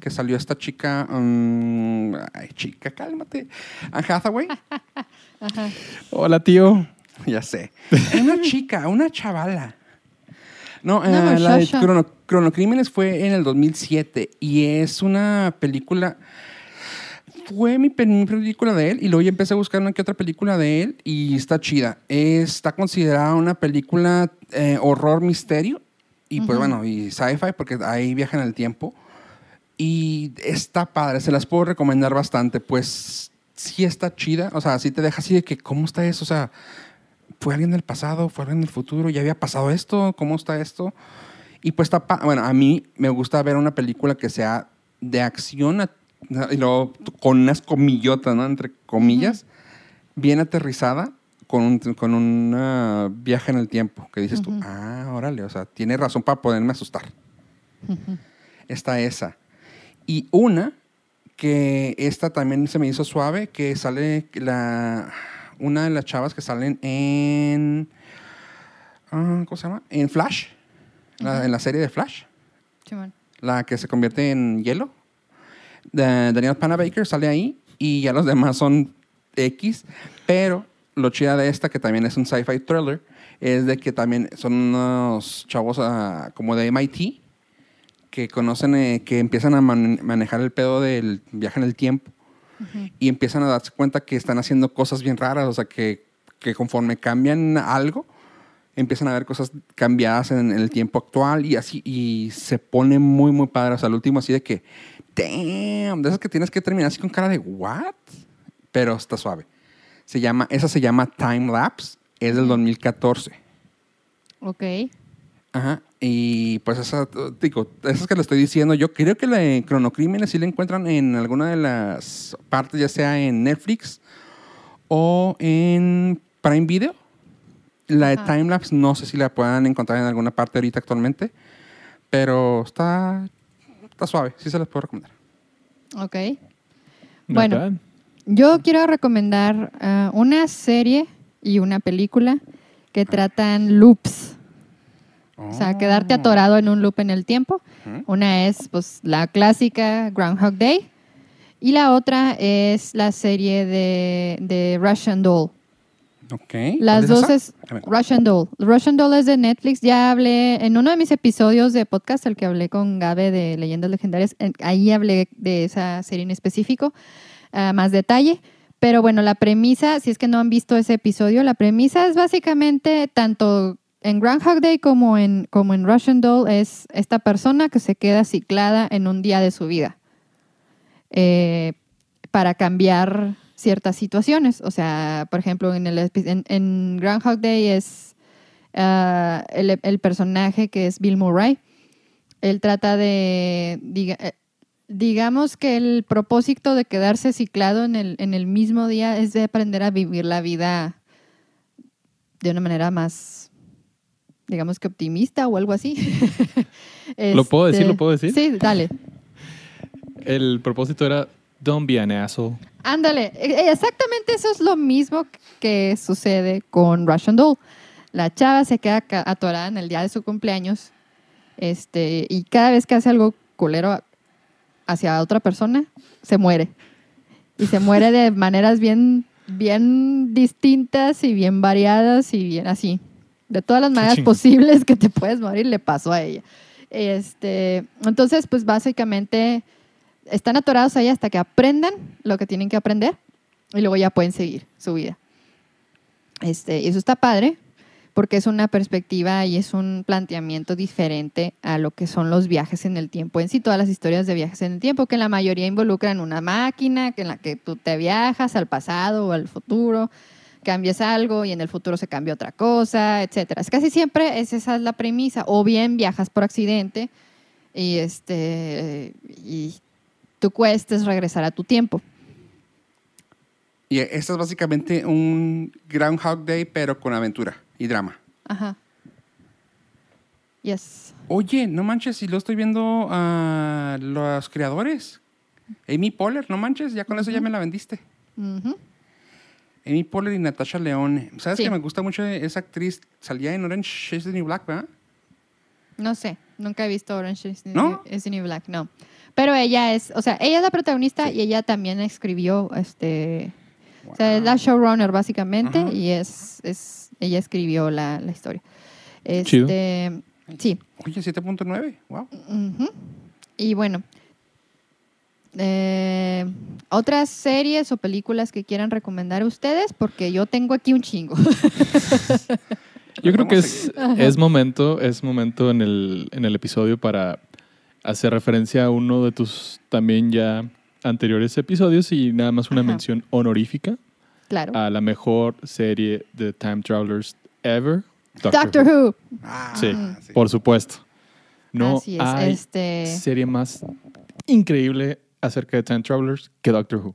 que salió esta chica, mm, ay, chica, cálmate, Anne Hathaway. Ajá. Hola, tío. Ya sé. Una chica, una chavala. No, eh, la de. Crono- Cronocrímenes fue en el 2007 y es una película. Fue mi, mi película de él y luego ya empecé a buscar una que otra película de él y está chida. Está considerada una película eh, horror misterio y pues Ujú. bueno, y sci-fi porque ahí viajan el tiempo. Y está padre, se las puedo recomendar bastante, pues sí está chida, o sea, sí te deja así de que, ¿cómo está eso? O sea, ¿fue alguien del pasado? ¿Fue alguien del futuro? ¿Ya había pasado esto? ¿Cómo está esto? Y pues está, bueno, a mí me gusta ver una película que sea de acción, a- y luego con unas comillotas, ¿no? Entre comillas, bien aterrizada, con un, con un viaje en el tiempo, que dices tú, ah, órale, o sea, tiene razón para poderme asustar. Ujú. Está esa. Y una que esta también se me hizo suave, que sale la, una de las chavas que salen en, ah, ¿cómo se llama? En Flash, la- en la serie de Flash, la que se convierte en hielo. Da- Daniel Panabaker sale ahí y ya los demás son X, pero lo chida de esta, que también es un sci-fi thriller, es de que también son unos chavos ah, como de MIT que conocen, eh, que empiezan a man- manejar el pedo del viaje en el tiempo y empiezan a darse cuenta que están haciendo cosas bien raras, o sea, que, que conforme cambian algo, empiezan a ver cosas cambiadas en, el tiempo actual y así, y se pone muy, muy padre. O sea, el último así de que, damn, de esas que tienes que terminar así con cara de, what? Pero está suave. Se llama, esa se llama Time Lapse, es del 2014. Ok. Ajá. Y pues esa, digo, esas que le estoy diciendo, yo creo que la de Cronocrímenes sí la encuentran en alguna de las partes, ya sea en Netflix o en Prime Video. La de Ajá. Timelapse no sé si la puedan encontrar en alguna parte ahorita actualmente, pero está, está suave, sí se las puedo recomendar. Ok. Not Bueno. bad. Yo quiero recomendar ah, una serie y una película que tratan loops. O sea, quedarte atorado en un loop en el tiempo. Una es pues la clásica Groundhog Day y la otra es la serie de, de Russian Doll. Ok. Las ¿Cuál dos es Espérame. Russian Doll. Russian Doll es de Netflix. Ya hablé en uno de mis episodios de podcast, el que hablé con Gabe de Leyendas Legendarias. en- Ahí hablé de esa serie en específico, más detalle. Pero bueno, la premisa, si es que no han visto ese episodio, la premisa es básicamente tanto en Groundhog Day como en, como en Russian Doll, es esta persona que se queda ciclada en un día de su vida eh, para cambiar ciertas situaciones. O sea, por ejemplo, en, el, en, en Groundhog Day es ah, el, personaje que es Bill Murray. Él trata de, eh, digamos que el propósito de quedarse ciclado en el, en el mismo día es de aprender a vivir la vida de una manera más, digamos que optimista o algo así. ¿Lo puedo decir? Este, ¿Lo puedo decir? Sí, dale. El propósito era, don't be an asshole. Ándale, e- exactamente eso es lo mismo que sucede con Russian Doll. La chava se queda atorada en el día de su cumpleaños este, y cada vez que hace algo culero hacia otra persona, se muere. Y se muere de maneras bien, bien distintas y bien variadas y bien así. De todas las maneras posibles que te puedes morir, le pasó a ella. Este, entonces, pues básicamente están atorados ahí hasta que aprendan lo que tienen que aprender y luego ya pueden seguir su vida. Este, y eso está padre porque es una perspectiva y es un planteamiento diferente a lo que son los viajes en el tiempo en sí, todas las historias de viajes en el tiempo, que la mayoría involucran una máquina en la que tú te viajas al pasado o al futuro, cambias algo y en el futuro se cambia otra cosa, etcétera. Es casi siempre es, esa es la premisa, o bien viajas por accidente y este y tu quest es regresar a tu tiempo. Y esto es básicamente un Groundhog Day, pero con aventura y drama. Ajá. Yes. Oye, no manches, si lo estoy viendo a los creadores. Amy Poehler, no manches, ya con eso ya me la vendiste. Ujú. Amy Poehler y Natasha Leone. ¿Sabes Sí. que me gusta mucho esa actriz? Salía en Orange is the New Black, ¿verdad? No sé, nunca he visto Orange is the, ¿No? is the New Black, no. Pero ella es, o sea, ella es la protagonista Sí. y ella también escribió, este, o sea, es la showrunner básicamente Ajá. y es, es, ella escribió la, la historia. Chido. Este, sí. Oye, 7.9. Wow. Ujú. Y bueno, eh, otras series o películas que quieran recomendar ustedes, porque yo tengo aquí un chingo. Yo creo que es, es momento, es momento en el, en el episodio para hacer referencia a uno de tus también ya anteriores episodios y nada más una Ajá. mención honorífica claro. a la mejor serie de Time Travelers ever. Doctor, Who. Ah, Sí, sí. por supuesto. No Así es. hay este, serie más increíble acerca de Time Travelers que Doctor Who.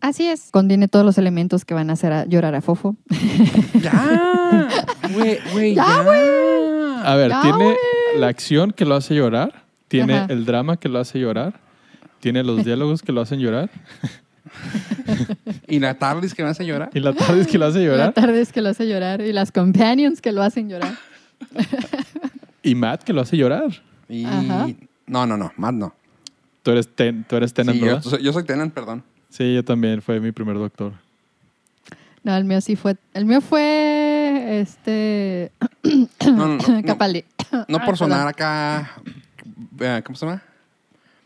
así es. Contiene todos los elementos que van a hacer a llorar a Fofo. Ya. Güey, güey, Ya, ya. A ver, Ya, tiene güey. la acción que lo hace llorar, tiene Ajá. el drama que lo hace llorar, tiene los diálogos que lo hacen llorar Y la TARDIS que me hace llorar. y la tarde es que lo hace La llorar tarde es que lo hace llorar y las companions que lo hacen llorar. y Matt que lo hace llorar. Y... Ajá. No, no, no. Más no. Tú eres, ten, tú eres Tennant, Sí, yo, soy- yo soy Tenant, perdón. Sí, yo también, fue mi primer doctor. No, el mío sí fue. El mío fue este. No, no, no. no. Capaldi. No Ah, por sonar acá, eh, ¿cómo se llama?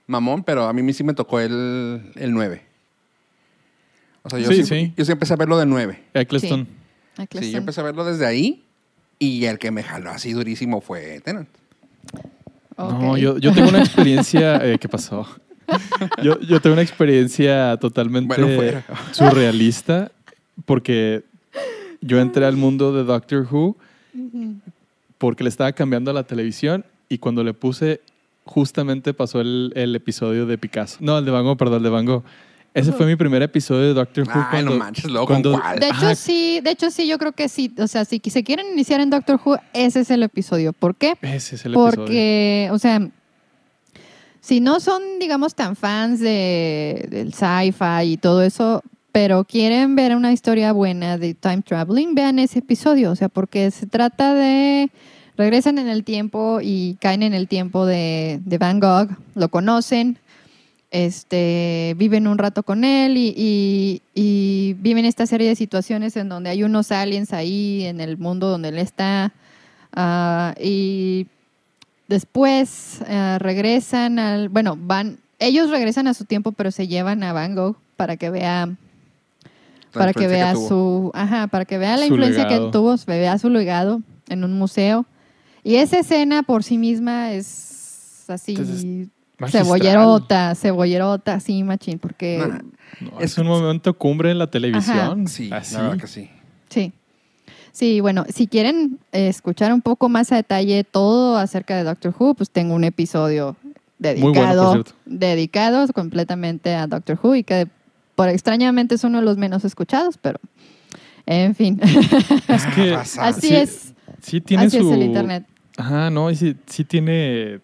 Mamón, pero a mí sí me tocó el, el 9. O sea, yo Sí, sí, sí. yo sí empecé a verlo de 9. Eccleston. Sí, Eccleston. yo empecé a verlo desde ahí y el que me jaló así durísimo fue Tenant. No, yo, yo tengo una experiencia... eh, ¿Qué pasó? Yo, yo tengo una experiencia totalmente Bueno, surrealista porque yo entré al mundo de Doctor Who porque le estaba cambiando a la televisión y cuando le puse, justamente pasó el, el episodio de Picasso. No, el de Van Gogh, perdón, el de Van Gogh. Ese fue mi primer episodio de Doctor Who. Ay, cuando, no manches, cuando- cuál. De hecho, Ajá. sí, de hecho, sí, yo creo que sí. O sea, si se quieren iniciar en Doctor Who, ese es el episodio. ¿Por qué? Ese es el episodio. Porque, o sea, si no son, digamos, tan fans de, del sci-fi y todo eso, pero quieren ver una historia buena de time traveling, vean ese episodio. O sea, porque se trata de. Regresan en el tiempo y caen en el tiempo de, de Van Gogh, lo conocen, este, viven un rato con él y, y- y viven esta serie de situaciones en donde hay unos aliens ahí en el mundo donde él está. ah, y después eh, regresan al, bueno, van, ellos regresan a su tiempo, pero se llevan a Van Gogh para que vea, para que vea su, ajá, para que vea la Su influencia legado. que tuvo, vea su legado en un museo. Y esa escena por sí misma es así Entonces, magistral. cebollerota, cebollerota, sí, machín, porque Nah, No, es un momento cumbre en la televisión. sí, Así. la verdad que sí. sí. Sí, bueno, si quieren eh, escuchar un poco más a detalle todo acerca de Doctor Who, pues tengo un episodio bueno, dedicado, cierto. dedicado completamente a Doctor Who y que por extrañamente es uno de los menos escuchados, pero en fin, Es que así sí, es, sí tiene así su... es el internet. Ajá, no, y sí, sí tiene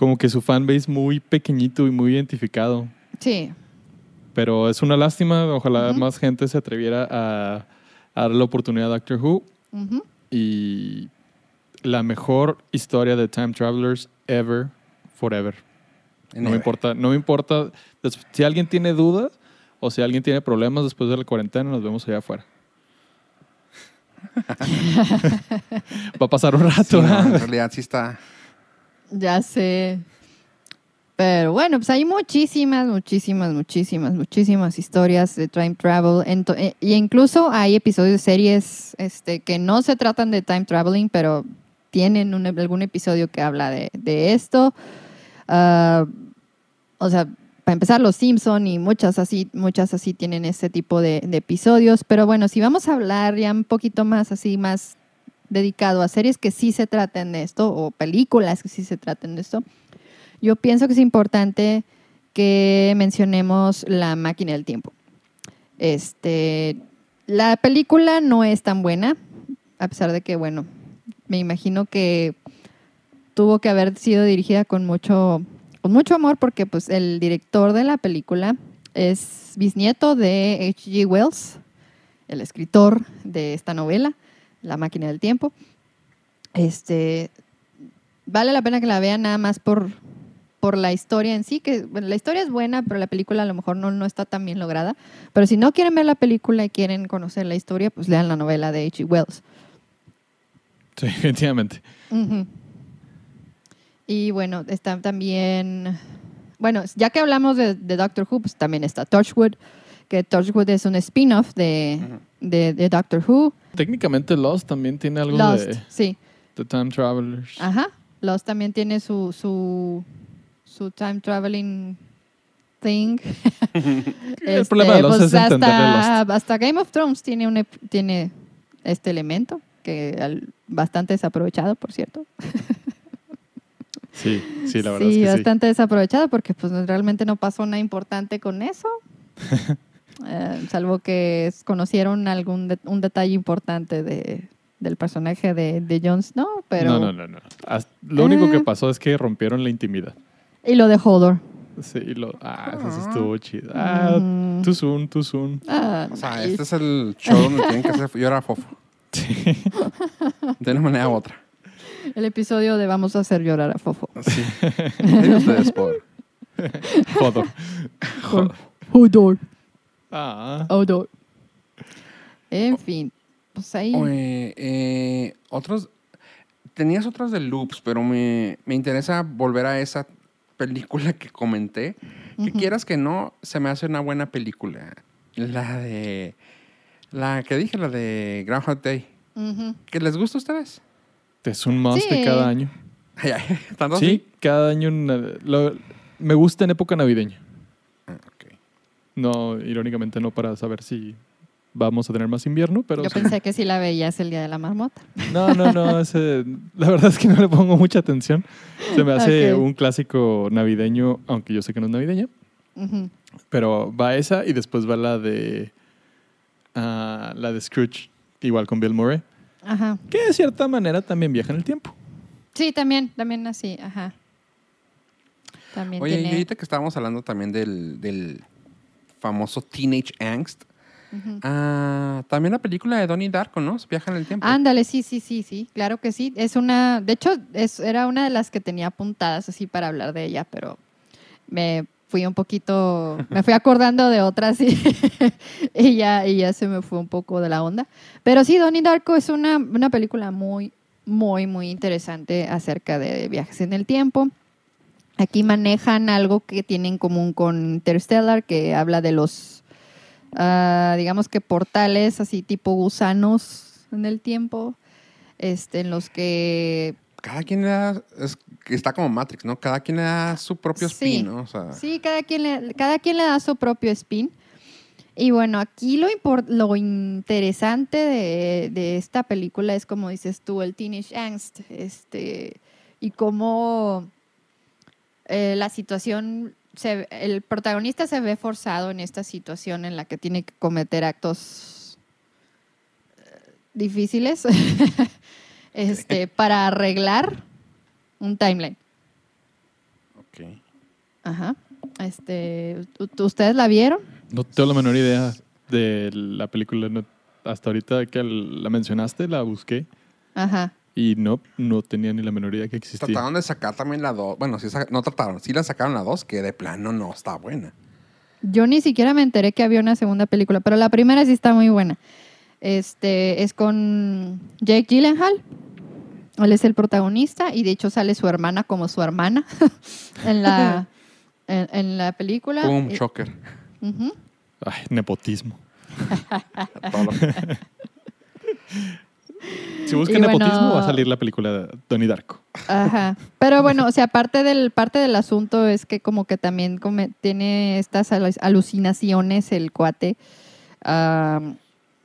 como que su fanbase muy pequeñito y muy identificado. Sí, Pero es una lástima. Ojalá Ujú. más gente se atreviera a, a dar la oportunidad a Doctor Who. ujú, Y la mejor historia de Time Travelers ever, forever. No me importa, no me importa. Si alguien tiene dudas o si alguien tiene problemas después de la cuarentena, nos vemos allá afuera. Va a pasar un Sí, rato. no, ¿ah? en realidad sí está. Ya sé. Pero bueno, pues hay muchísimas, muchísimas, muchísimas, muchísimas historias de time travel. Y incluso hay episodios de series este, que no se tratan de time traveling, pero tienen algún episodio que habla de, esto. Ah, o sea, para empezar, Los Simpson y muchas así, muchas así tienen este tipo de episodios. Pero bueno, si vamos a hablar ya un poquito más así, más dedicado a series que sí se traten de esto o películas que sí se traten de esto, yo pienso que es importante que mencionemos la máquina del tiempo. Este, la película no es tan buena, a pesar de que, bueno, me imagino que tuvo que haber sido dirigida con mucho, con mucho amor, porque pues el director de la película es bisnieto de H.G. Wells, el escritor de esta novela, La máquina del tiempo. Este, vale la pena que la vean nada más por, por la historia en sí, que bueno, la historia es buena, pero la película a lo mejor no, no está tan bien lograda. Pero si no quieren ver la película y quieren conocer la historia, pues lean la novela de H.G. Wells. Sí, definitivamente. Ujú. Y bueno, está también, bueno, ya que hablamos de, de Doctor Who, pues también está Torchwood, que Torchwood es un spin-off de, de, de Doctor Who. Técnicamente Lost también tiene algo Lost, de, sí. de Time Travelers. Ajá. Lost también tiene su, su, su time traveling thing. El problema de Lost pues, es hasta, Lost. hasta Game of Thrones tiene, un, tiene este elemento, que al- bastante desaprovechado, por cierto. Sí, sí, la verdad sí, es que bastante desaprovechado porque pues realmente no pasó nada importante con eso. Eh, salvo que conocieron algún de- un detalle importante de, del personaje de, de Jon Snow, pero... No, no, no. no. Haz- Lo único que Eh. pasó es que rompieron la intimidad. Y lo de Hodor. Sí, y lo, ah, eso sí estuvo chido. Ah, Mm. too soon, too soon. Ah, O sea, nice. este es el show donde tienen que hacer llorar a Fofo. Sí. De una manera u otra. El episodio de Vamos a hacer llorar a Fofo. Sí. Ustedes por. Joder. Hodor. Ah. En fin, pues ahí... Oye, eh, otros. Tenías otros de loops, pero me, me interesa volver a esa película que comenté. Que quieras que no, se me hace una buena película. La de. La que dije, la de Groundhog Day. Ujú. ¿Que les gusta a ustedes? Es un must Sí. de cada año. Ay, ay, ¿Tanto Sí, así? cada año. una- lo- me gusta en época navideña. No, irónicamente no para saber si vamos a tener más invierno, pero Yo sí. pensé que si la veías el día de la marmota. No, no, no. ese- la verdad es que no le pongo mucha atención. Se me hace un clásico navideño, aunque yo sé que no es navideña. Ujú. Pero va esa y después va la de. ah, la de Scrooge, igual con Bill Murray. Ajá. Que de cierta manera también viaja en el tiempo. Sí, también, también así, ajá. También Oye, y ahorita que estábamos hablando también del, del famoso Teenage Angst, Ujú. ah, también la película de Donnie Darko, ¿no? Viaja en el tiempo. Ándale, sí, sí, sí, sí, claro que sí. Es una, de hecho, es, era una de las que tenía apuntadas así para hablar de ella, pero me fui un poquito, me fui acordando de otras y, y, ya, y ya se me fue un poco de la onda. Pero sí, Donnie Darko es una, una película muy, muy, muy interesante acerca de viajes en el tiempo. Aquí manejan algo que tiene en común con Interstellar, que habla de los, ah, digamos que portales así tipo gusanos en el tiempo, este, en los que Cada quien era, es está como Matrix, ¿no? Cada quien le da su propio Sí. spin, ¿no? O sea, Sí, cada quien, le, cada quien le da su propio spin. Y bueno, aquí lo, lo interesante de, de esta película es, como dices tú, el teenage angst, este, y cómo eh, la situación, se- el protagonista se ve forzado en esta situación en la que tiene que cometer actos eh, difíciles este, para arreglar un timeline. ok. Ajá. Este, ¿u- ¿Ustedes la vieron? No tengo la menor idea de la película. no- hasta ahorita que la mencionaste, la busqué Ajá. Y no, no tenía ni la menor idea que existía. Trataron de sacar también la 2. Bueno, sí, no trataron. Sí la sacaron la 2, que de plano no está buena. Yo ni siquiera me enteré que había una segunda película, pero la primera sí está muy buena. Este es con Jake Gyllenhaal. Él es el protagonista y de hecho sale su hermana como su hermana en la en, en la película. Boom, choker. Ujú. Ay, nepotismo. Si buscan bueno- nepotismo, va a salir la película de Donnie Darko. Ajá. Pero bueno, o sea, parte del, parte del asunto es que como que también come- tiene estas alu- alucinaciones el cuate,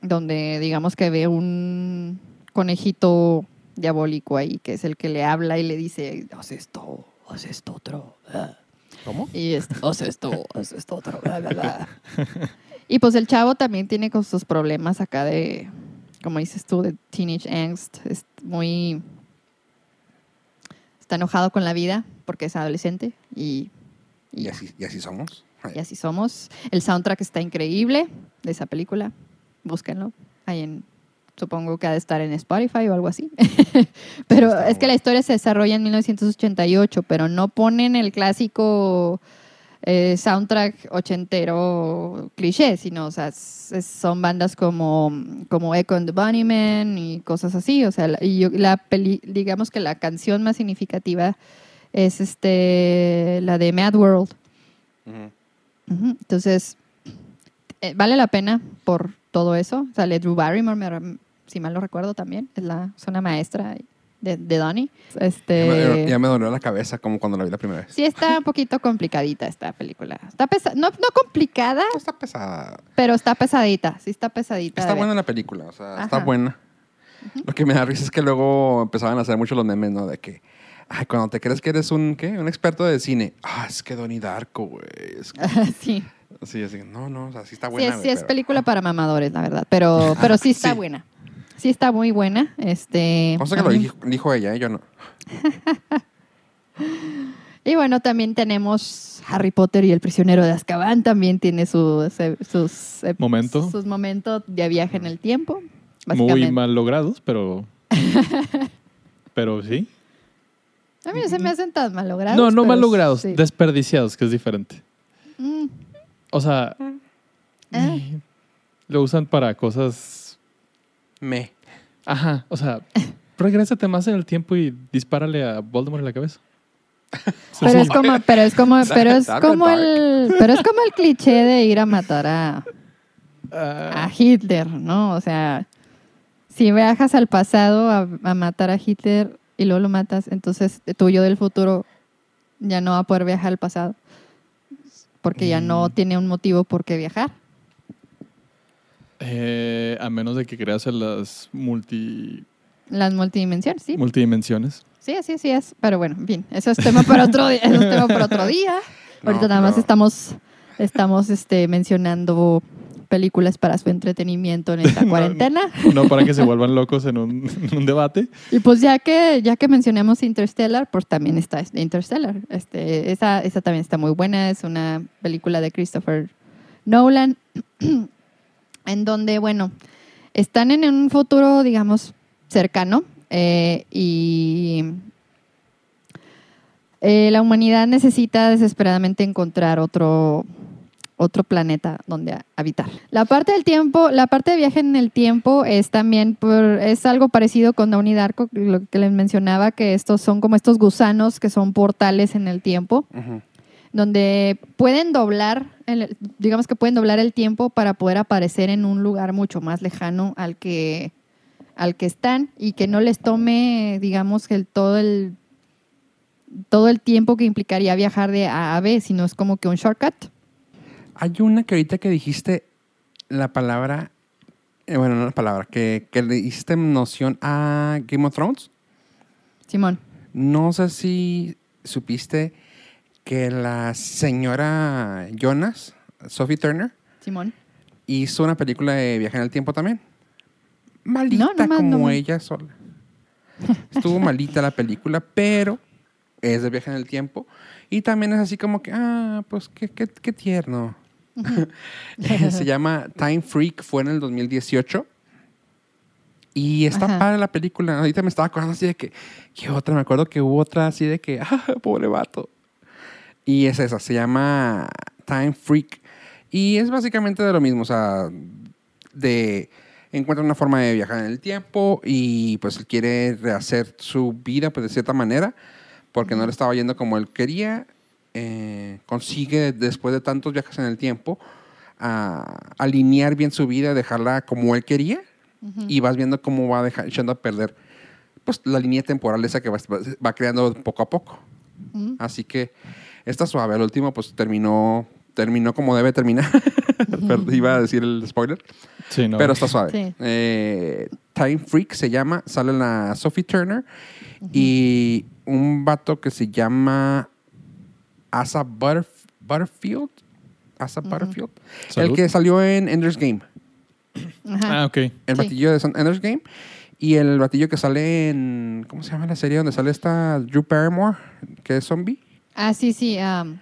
donde digamos que ve un conejito diabólico ahí, que es el que le habla y le dice, haz esto, haz esto otro. ah". ¿Cómo? Y es, haz esto, haz esto otro. bla, bla, bla". Y pues el chavo también tiene con sus problemas acá de, como dices tú, de teenage angst. Es muy... Está enojado con la vida porque es adolescente y, y, Y así, y así somos. y así somos. El soundtrack está increíble de esa película. Búsquenlo. Ahí en, supongo que ha de estar en Spotify o algo así. pero es que la historia se desarrolla en 1988, pero no ponen el clásico eh, soundtrack ochentero cliché, sino, o sea, es- es- son bandas como, como Echo and the Bunnymen y cosas así. O sea, la, y yo- la peli, digamos que la canción más significativa es este, la de Mad World. Entonces, eh, vale la pena por todo eso. Sale Drew Barrymore, me- si mal lo recuerdo también. Es, la, una maestra de, de Donnie. Ya, me, Este, ya me dolió la cabeza como cuando la vi la primera vez. sí está un poquito complicadita esta película. Está pesa no, no complicada, No está pesada. pero está pesadita. Sí está pesadita. Está ver. buena la película, o sea, está buena. Lo que me da risa es que luego empezaban a hacer mucho los memes, ¿no? De que, ay, cuando te crees que eres un, ¿qué? Un experto de cine. Ah, es que Donnie Darko, güey. Es que- sí. Sí, así, no, no, o sea, sí está Sí, buena. es, güey, sí es película para mamadores, la verdad. Pero, pero sí está Sí. buena. Sí está muy buena. Este, Cosa que a lo dijo, dijo ella, ¿eh? yo no. Y bueno, también tenemos Harry Potter y el prisionero de Azkaban. También tiene sus, sus, eh, Momento. sus momentos de viaje en el tiempo. Muy mal logrados, pero. pero sí. A mí no se me hacen tan mal logrados. No, no mal logrados, sí. desperdiciados, que es diferente. Mm, O sea, ah, lo usan para cosas. Me. Ajá, o sea, regrésate más en el tiempo y dispárale a Voldemort en la cabeza. pero es como, pero es como, pero es como el, pero es como el cliché de ir a matar a, a Ah, Hitler, ¿no? O sea, si viajas al pasado a, a matar a Hitler y luego lo matas, entonces tu yo del futuro ya no va a poder viajar al pasado. Porque ya no Mm. tiene un motivo por qué viajar. Eh, a menos de que creas en las multi, Las multidimensiones, sí. multidimensiones. Sí, así, así es. Pero bueno, bien, eso es tema para otro día. Eso es tema para otro día. No, Ahorita nada más pero- estamos, estamos este, mencionando películas para su entretenimiento en esta No, cuarentena. No para que se vuelvan locos en un, en un debate. Y pues ya que, ya que mencionamos Interstellar, pues también está Interstellar. Este, esa, esa también está muy buena. Es una película de Christopher Nolan, en donde, bueno, están en un futuro, digamos, cercano eh, y eh, la humanidad necesita desesperadamente encontrar otro otro planeta donde ha- habitar. La parte del tiempo, la parte de viaje en el tiempo es también por, es algo parecido con Downey Darko, lo que les mencionaba que estos son como estos gusanos que son portales en el tiempo, donde pueden doblar, el- digamos que pueden doblar el tiempo para poder aparecer en un lugar mucho más lejano al que al que están y que no les tome, digamos, el todo el todo el tiempo que implicaría viajar de A a B, sino es como que un shortcut. Hay una que ahorita que dijiste la palabra, eh, bueno, no la palabra, que, que le hiciste noción a Game of Thrones. Simón. No sé si supiste que la señora Jonas, Sophie Turner, Simón. hizo una película de viaje en el tiempo también. Malita No, como no ella sola. Estuvo malita la película, pero es de viaje en el tiempo. Y también es así como que, ah, pues qué, qué, qué tierno. Se llama Time Freak, fue en el 2018. Y está Ajá. padre la película. Ahorita me estaba acordando así de que, ¿qué otra? Me acuerdo que hubo otra así de que, ah, pobre vato. Y es esa, se llama Time Freak. Y es básicamente de lo mismo, o sea, de encuentra una forma de viajar en el tiempo y pues él quiere rehacer su vida pues de cierta manera porque no le estaba yendo como él quería. eh, consigue después de tantos viajes en el tiempo a alinear bien su vida, dejarla como él quería y vas viendo cómo va deja- echando a perder pues la línea temporal esa que va, va creando poco a poco. Ujú. Así que está suave. El último, pues terminó, terminó como debe terminar. Pero Iba a decir el spoiler, Sí, no. pero está suave. Sí. Eh, Time Freak se llama, sale la Sophie Turner y un vato que se llama Asa Butterf- Butterfield. Asa Butterfield. El que salió en Ender's Game. Ajá. Ah, ok. El Sí. batillo de Ender's Game. Y el batillo que sale en. ¿Cómo se llama la serie donde sale esta Drew Barrymore? Que es zombie. Ah, sí, sí. um, um,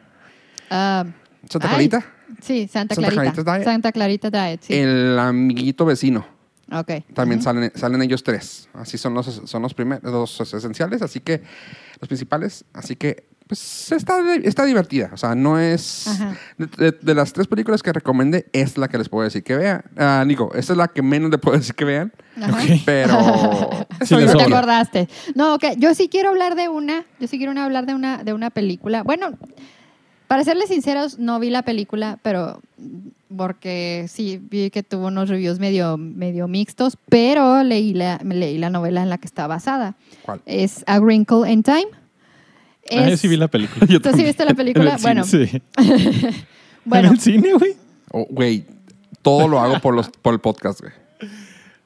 Santa ay, Clarita. Sí, Santa Santa Clarita. Clarita Diet. Santa Clarita Diet, sí. El amiguito vecino. ok. También salen, salen ellos tres. Así son los, son los primeros, los esenciales. Así que, los principales. Así que, pues está, está divertida. O sea, no es. De, de- de las tres películas que recomendé, es la que les puedo decir que vean. Ah, Nico, esta es la que menos le puedo decir que vean. Pero. Sí les ¿Te acordaste? No, ok. Yo sí quiero hablar de una. Yo sí quiero una- hablar de una, de una película. Bueno, para serles sinceros, no vi la película, pero porque sí vi que tuvo unos reviews medio, medio mixtos, pero leí la, me leí la novela en la que está basada. ¿Cuál? Es A Wrinkle in Time. Ah, yo Es- sí vi la película. Yo ¿Tú sí viste la En película? el Bueno, cine, sí. bueno. ¿En el cine, güey? Oh, Güey, todo lo hago por, los, por el podcast, güey.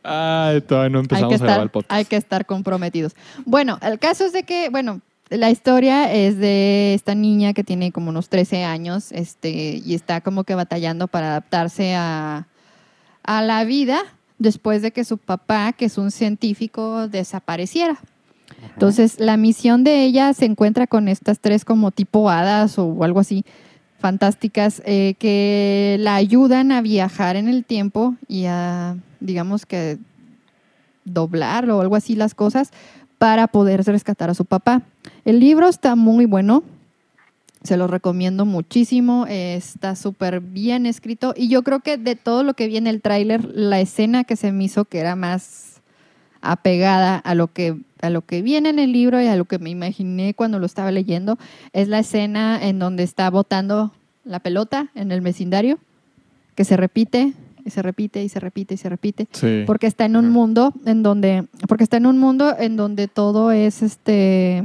Ay, todavía no empezamos a grabar el podcast. hay que estar comprometidos. Bueno, el caso es de que, bueno, la historia es de esta niña que tiene como unos 13 años este, y está como que batallando para adaptarse a, a la vida después de que su papá, que es un científico, desapareciera. Entonces, la misión de ella se encuentra con estas tres como tipo hadas o algo así fantásticas eh, que la ayudan a viajar en el tiempo y a, digamos que, doblar o algo así las cosas para poder rescatar a su papá. El libro está muy bueno, se lo recomiendo muchísimo, está súper bien escrito y yo creo que de todo lo que vi en el tráiler, la escena que se me hizo que era más apegada a lo que a lo que viene en el libro y a lo que me imaginé cuando lo estaba leyendo es la escena en donde está botando la pelota en el vecindario que se repite y se repite y se repite y se repite Sí. porque está en un mundo en donde porque está en un mundo en donde todo es este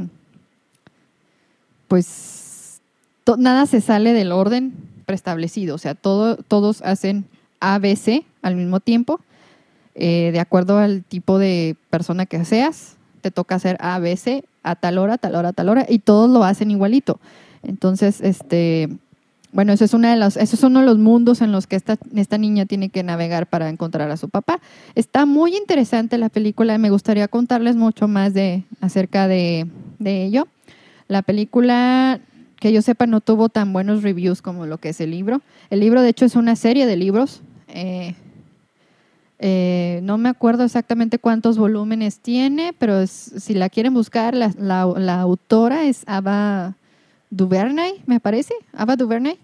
pues to- nada se sale del orden preestablecido o sea todo todos hacen ABC al mismo tiempo eh, de acuerdo al tipo de persona que seas te toca hacer ABC a tal hora tal hora tal hora y todos lo hacen igualito entonces este bueno, eso es, una de los, eso es uno de los mundos en los que esta, esta niña tiene que navegar para encontrar a su papá. Está muy interesante la película, me gustaría contarles mucho más de, acerca de, de ello. La película, que yo sepa, no tuvo tan buenos reviews como lo que es el libro. El libro, de hecho, es una serie de libros. Eh, eh, no me acuerdo exactamente cuántos volúmenes tiene, pero si la quieren buscar, la, autora es Ava Duvernay, me parece, Ava Duvernay.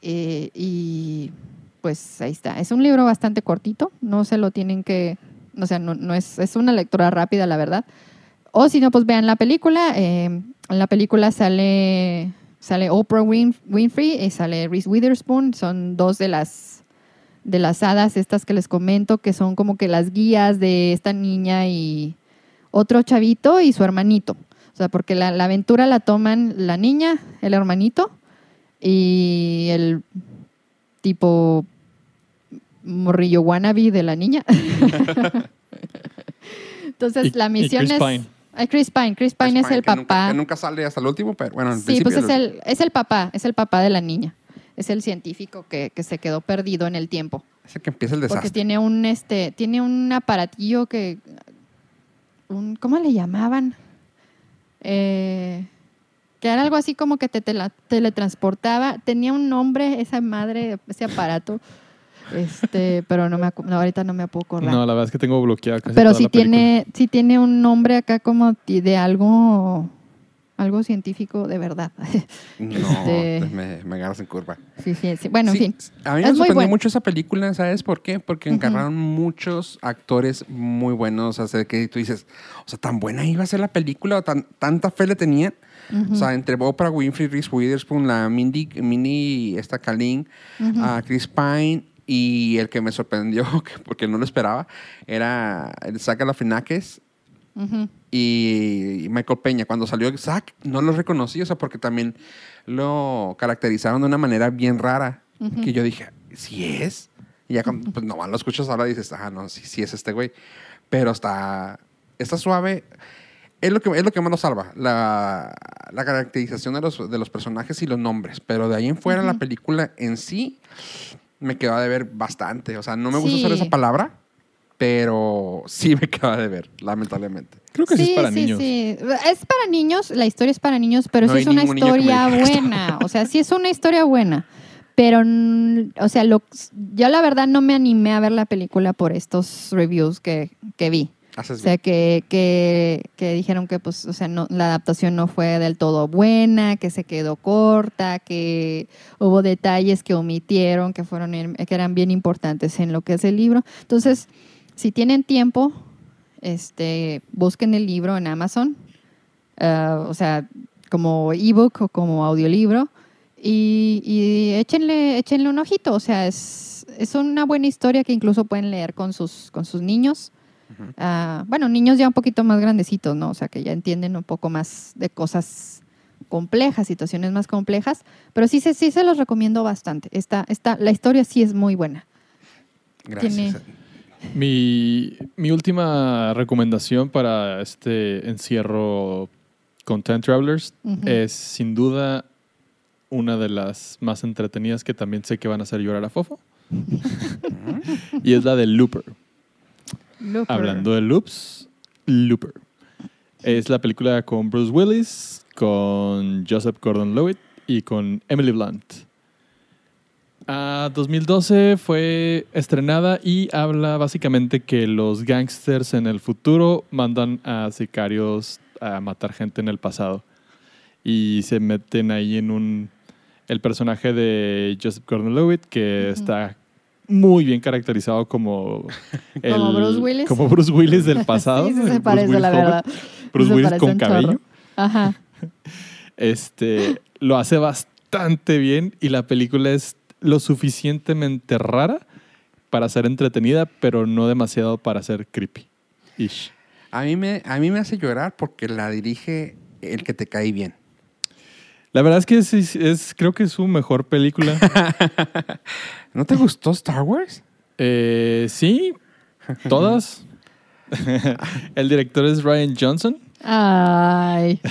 Eh, y pues ahí está. Es un libro bastante cortito, no se lo tienen que, o sea, no, no es, es una lectura rápida, la verdad. O si no, pues vean la película. eh, en la película sale, sale Oprah Win- Winfrey y sale Reese Witherspoon. Son dos de las, de las hadas estas que les comento, que son como que las guías de esta niña y otro chavito y su hermanito. O sea, porque la, la aventura la toman la niña, el hermanito y el tipo morrillo wannabe de la niña. Entonces, Y- la y misión Chris es... Pine. Ay, Chris Pine. Chris Pine Chris es el que nunca- papá. que nunca sale hasta el último, pero bueno, al Sí, principio pues es el, es el papá, es el papá de la niña. Es el científico que, que se quedó perdido en el tiempo. es el que empieza el Porque desastre. tiene un este, tiene un aparatillo que un, ¿cómo le llamaban? Eh, que era algo así como que te, teletransportaba. Tenía un nombre esa madre, ese aparato. Este, pero no me no, ahorita no me puedo acordar. No, la verdad es que tengo bloqueada casi pero toda sí la película. tiene, sí tiene un nombre acá como de algo, algo científico de verdad. No, Este- me, me agarras en curva. sí, sí, sí. Bueno, Sí, en fin. A mí me sorprendió buena. mucho esa película, ¿sabes por qué? Porque Ujú. encarnaron muchos actores muy buenos. O sea, que tú dices, o sea, tan buena iba a ser la película, o tan, tanta fe le tenían. Ujú, O sea, entre Oprah Winfrey, Reese Witherspoon, la Mindy, Mindy esta Kalin, ujú. a Chris Pine y el que me sorprendió, que- porque no lo esperaba, era el Zach Y Michael Peña. Cuando salió Zack, no lo reconocí, o sea, porque también lo caracterizaron de una manera bien rara. Que yo dije, ¿sí es? Y ya cuando pues, nomás lo escuchas ahora dices, ah, no, sí, sí es este güey. Pero está, está suave. Es lo, que, es lo que más lo salva, la, la caracterización de los, de los personajes y los nombres. Pero de ahí en fuera, la película en sí me quedó de ver bastante. O sea, no me gusta Sí. usar esa palabra, pero sí me quedó de ver, lamentablemente. Creo que sí, es para niños. sí. Es para niños, la historia es para niños, pero No sí es una historia buena. O sea, sí es una historia buena. Pero, o sea, lo, yo la verdad no me animé a ver la película por estos reviews que, que vi. Haces O sea, que, que, que dijeron que pues, o sea, no, la adaptación no fue del todo buena, que se quedó corta, que hubo detalles que omitieron, que, fueron, que eran bien importantes en lo que es el libro. Entonces, si tienen tiempo, este, busquen el libro en Amazon, ah, o sea, como ebook o como audiolibro, y, y échenle, échenle un ojito. O sea, es, es una buena historia que incluso pueden leer con sus, con sus niños. Ah, bueno, niños ya un poquito más grandecitos, ¿no? O sea, que ya entienden un poco más de cosas complejas, situaciones más complejas, pero sí, se- sí se los recomiendo bastante. Esta, esta, la historia sí es muy buena. Gracias. tiene- Mi, mi última recomendación para este encierro con Time Travelers es sin duda una de las más entretenidas que también sé que van a hacer llorar a Fofo. y es la de Looper. Looper. Hablando de loops, Looper. Es la película con Bruce Willis, con Joseph Gordon-Levitt y con Emily Blunt. Ah, 2012 fue estrenada y habla básicamente que los gangsters en el futuro mandan a sicarios a matar gente en el pasado. Y se meten ahí en un... El personaje de Joseph Gordon-Levitt, que Ujú. está muy bien caracterizado como... Como Bruce Willis. Como Bruce Willis del pasado. sí, sí Bruce se parece, Willis la verdad. Bruce Se Willis con chorro. cabello. Ajá. Este, lo hace bastante bien y la película es lo suficientemente rara para ser entretenida, pero no demasiado para ser creepy. Ish. A mí, me, a mí me hace llorar porque la dirige el que te cae bien. La verdad es que es, es- es- creo que es su mejor película. ¿No te gustó Star Wars? Eh, sí, todas. El director es Ryan Johnson. Ay.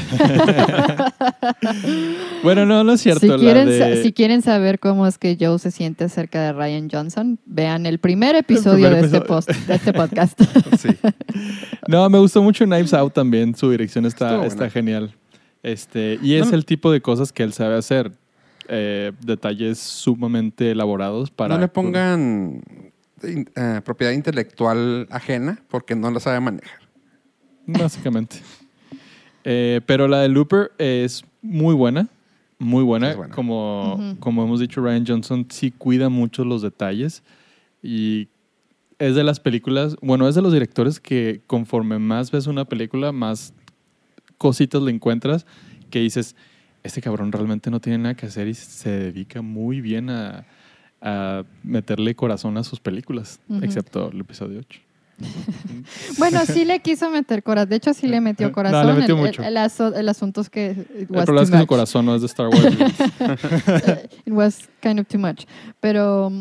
Bueno, no, no es cierto. Si la quieren, de- sa- si quieren saber cómo es que Joe se siente acerca de Ryan Johnson, vean el primer episodio, primer de, este post, de este podcast. Sí. No, me gustó mucho Knives Out también. Su dirección está, está genial. Este, y es No- el tipo de cosas que él sabe hacer. Eh, detalles sumamente elaborados para. no le pongan eh, propiedad intelectual ajena porque no la sabe manejar. Básicamente. Eh, pero la de Looper es muy buena. Muy buena. Como, hemos dicho, Ryan Johnson sí cuida mucho los detalles. Y es de las películas. Bueno, es de los directores que conforme más ves una película, más cositas le encuentras que dices. Este cabrón realmente no tiene nada que hacer y se dedica muy bien a, a meterle corazón a sus películas, excepto el episodio 8. Bueno, sí le quiso meter corazón. De hecho, sí le metió No, corazón. le metió el, mucho. El, el aso- el asunto es que it El was problema es que su corazón no es de Star Wars. It was kind of too much. Pero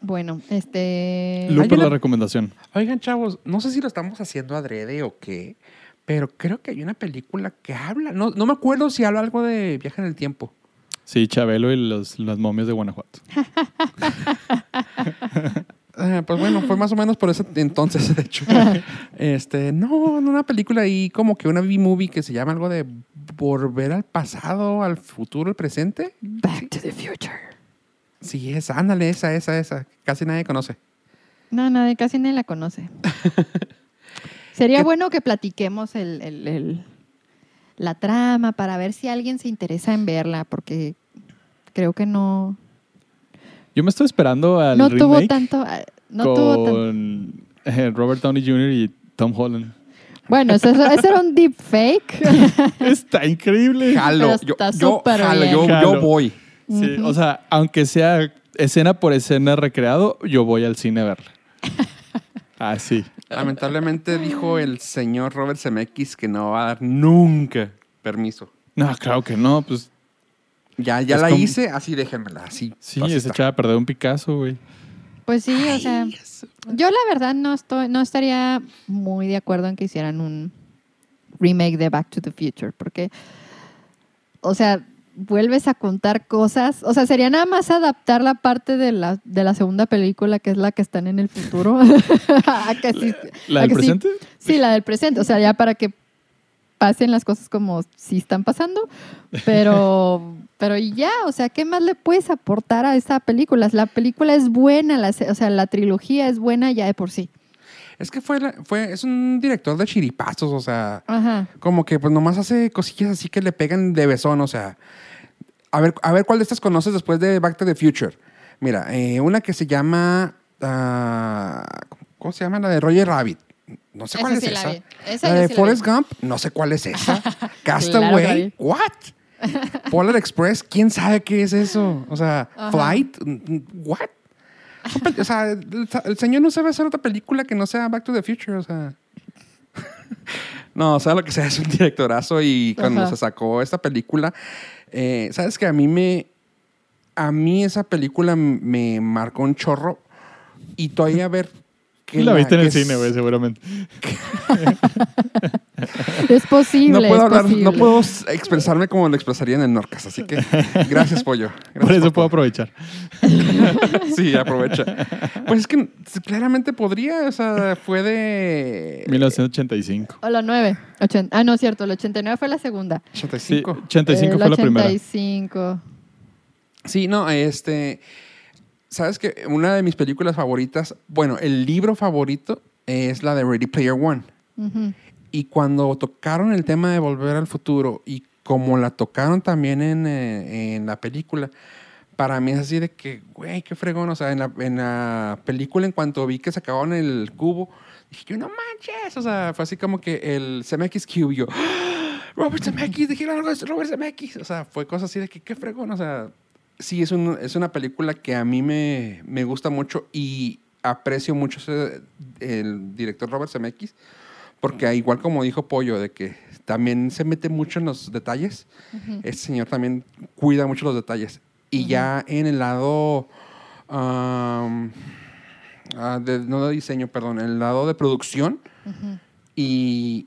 bueno, este. Lupe la recomendación. Oigan, chavos, no sé si lo estamos haciendo adrede o qué, pero creo que hay una película que habla. No, no me acuerdo si habla algo de viaje en el tiempo. Sí, Chabelo y los, las momias de Guanajuato. Ah, pues bueno, fue más o menos por ese entonces, de hecho. este, no, no, una película ahí como que una B-movie que se llama algo de volver al pasado, al futuro, al presente. Back to the Future. Sí, esa, ándale, esa, esa, esa. Casi nadie conoce. No, nadie, casi nadie la conoce. Sería ¿Qué- bueno que platiquemos el, el- el- la trama para ver si alguien se interesa en verla, porque creo que no, Yo me estoy esperando al no remake tuvo tanto. ah, No tuvo tanto. con eh, Robert Downey Jr. y Tom Holland. Bueno, eso, eso- ese era un deep fake. Está increíble. Jalo, yo, yo, jalo, bien. yo, voy. Sí, o sea, aunque sea escena por escena recreado, yo voy al cine a verla. Ah, sí. Lamentablemente dijo el señor Robert Zemeckis que no va a dar nunca permiso. No, claro que no, pues Ya, ya Es la como- hice, así déjenmela, así. sí, se echaba a perder un Picasso, güey. Pues sí, o sea, eso. yo la verdad no estoy, no estaría muy de acuerdo en que hicieran un remake de Back to the Future, porque, o sea, vuelves a contar cosas, o sea, sería nada más adaptar la parte de la, de la segunda película, que es la que están en el futuro, a que sí- ¿La a del que sí- presente? Sí, la del presente, o sea, ya para que pasen las cosas como si están pasando, pero, pero ya, o sea, ¿qué más le puedes aportar a esa película? La película es buena, la o sea, la trilogía es buena ya de por sí. Es que fue, la- fue, es un director de chiripazos, o sea, Ajá. como que pues nomás hace cosillas así que le pegan de besón, o sea. A ver, a ver cuál de estas conoces después de Back to the Future. Mira, eh, una que se llama. ah, ¿Cómo se llama? La de Roger Rabbit. No sé cuál es la esa. vi. Esa la yo de sí la Forrest. Gump, no sé cuál es esa. Claro Castaway, la vi. what? Polar Express, ¿quién sabe qué es eso? O sea, Ajá. Flight, what? O sea, el, señor no sabe hacer otra película que no sea Back to the Future, o sea. No, o sea, lo que sea, es un directorazo y cuando Ajá. se sacó esta película, eh, sabes que a mí me, a mí esa película me marcó un chorro y todavía ver que la viste en el cine, güey, seguramente. Es posible. No puedo es hablar, posible. no puedo expresarme como lo expresaría en el Norcas, así que gracias, pollo. Gracias Por eso puedo todo. aprovechar. Sí, aprovecha. Pues es que claramente podría, o sea, fue de 1985. O la 9. Ah, no, cierto, el 89 fue la segunda. Sí, 85. 85 El fue la primera. 85. Sí, no, este. Sabes que una de mis películas favoritas, bueno, el libro favorito es la de Ready Player One. Ujú. Y cuando tocaron el tema de volver al futuro y como la tocaron también en, eh, en la película, para mí es así de que, güey, qué fregón. O sea, en la, en la película, en cuanto vi que sacaban el cubo, dije yo, no manches. O sea, fue así como que el CMX Cube, y yo, ¡Ah! Robert Zemeckis, dijeron algo de Robert Zemeckis. O sea, fue cosa así de que, qué fregón. O sea, sí, es, un- es una película que a mí me, me gusta mucho y aprecio mucho ese- el director Robert Zemeckis porque igual como dijo Pollo, de que también se mete mucho en los detalles, este señor también cuida mucho los detalles. Y ya en el lado, am, ah, de- no de diseño, perdón, en el lado de producción y,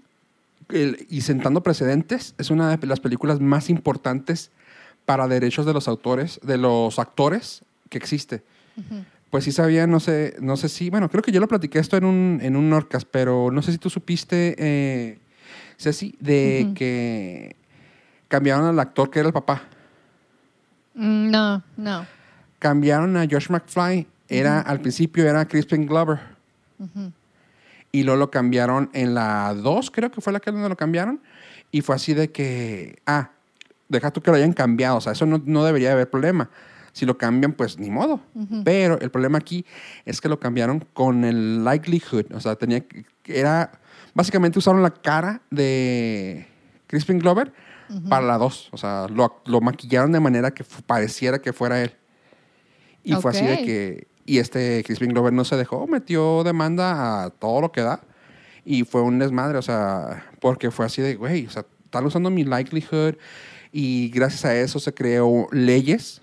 el- y sentando precedentes, es una de las películas más importantes para derechos de los autores, de los actores que existe. Pues sí sabía, no sé, no sé si, bueno, creo que yo lo platiqué esto en un, en un Norcas, pero no sé si tú supiste, eh, Ceci, de que cambiaron al actor que era el papá. Mm, No, no. Cambiaron a Josh McFly, era, al principio era Crispin Glover. Y luego lo cambiaron en la 2, creo que fue la que donde lo cambiaron. Y fue así de que, ah, deja tú que lo hayan cambiado. O sea, eso no, no debería haber problema. Si lo cambian, pues ni modo. Pero el problema aquí es que lo cambiaron con el likelihood. O sea, tenía era, básicamente usaron la cara de Crispin Glover para la 2. O sea, lo, lo maquillaron de manera que pareciera que fuera él. Y fue así de que, Y este Crispin Glover no se dejó, metió demanda a todo lo que da. Y fue un desmadre, o sea, porque fue así de, güey, o sea, están usando mi likelihood. Y gracias a eso se creó leyes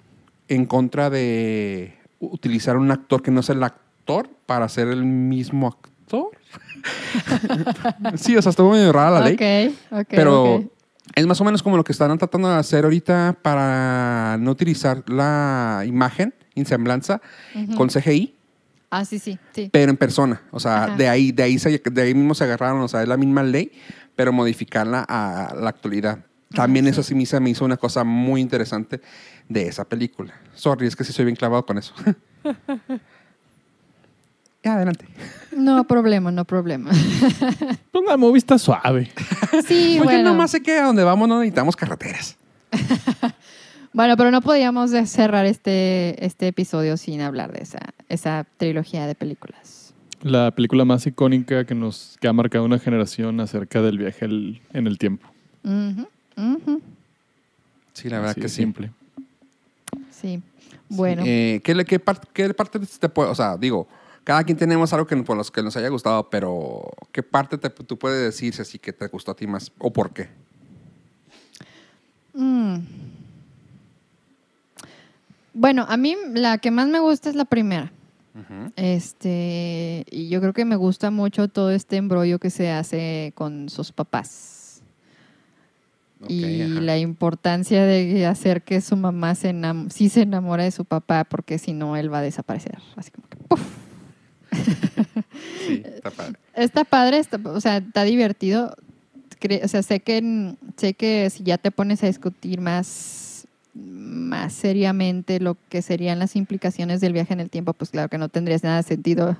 en contra de utilizar un actor que no es el actor para ser el mismo actor. sí, o sea, estuvo muy rara la ley. Ok, ok. Pero es más o menos como lo que están tratando de hacer ahorita para no utilizar la imagen en semblanza con CGI, Ah, sí, sí, sí. pero en persona. O sea, Ajá. de ahí, de, ahí se- de ahí mismo se agarraron, o sea, es la misma ley, pero modificarla a la actualidad. También eso sí me hizo, me hizo una cosa muy interesante de esa película. Sorry, es que sí soy bien clavado con eso. ya, adelante. No problema, no problema. La movie está suave. Sí, Oye, bueno. nomás sé que a donde vamos no necesitamos carreteras. Bueno, pero no podíamos cerrar este, este episodio sin hablar de esa, esa trilogía de películas. La película más icónica que nos que ha marcado una generación acerca del viaje en el tiempo. Sí, la verdad Así que sí. simple. Sí. Bueno. Eh, ¿qué, parte te puede, o sea, digo, cada quien tenemos algo que por los que nos haya gustado, pero ¿qué parte te, tú puedes decir si así que te gustó a ti más o por qué? Mm. Bueno, a mí la que más me gusta es la primera. Este, y yo creo que me gusta mucho todo este embrollo que se hace con sus papás. Y ajá. la importancia de hacer que su mamá se enam- sí se enamore de su papá, porque si no, él va a desaparecer. Así como que, ¡puf! Sí, está padre. Está padre, está- o sea, está divertido. O sea, sé que, sé que si ya te pones a discutir más, más seriamente lo que serían las implicaciones del viaje en el tiempo, pues claro que no tendrías nada de sentido.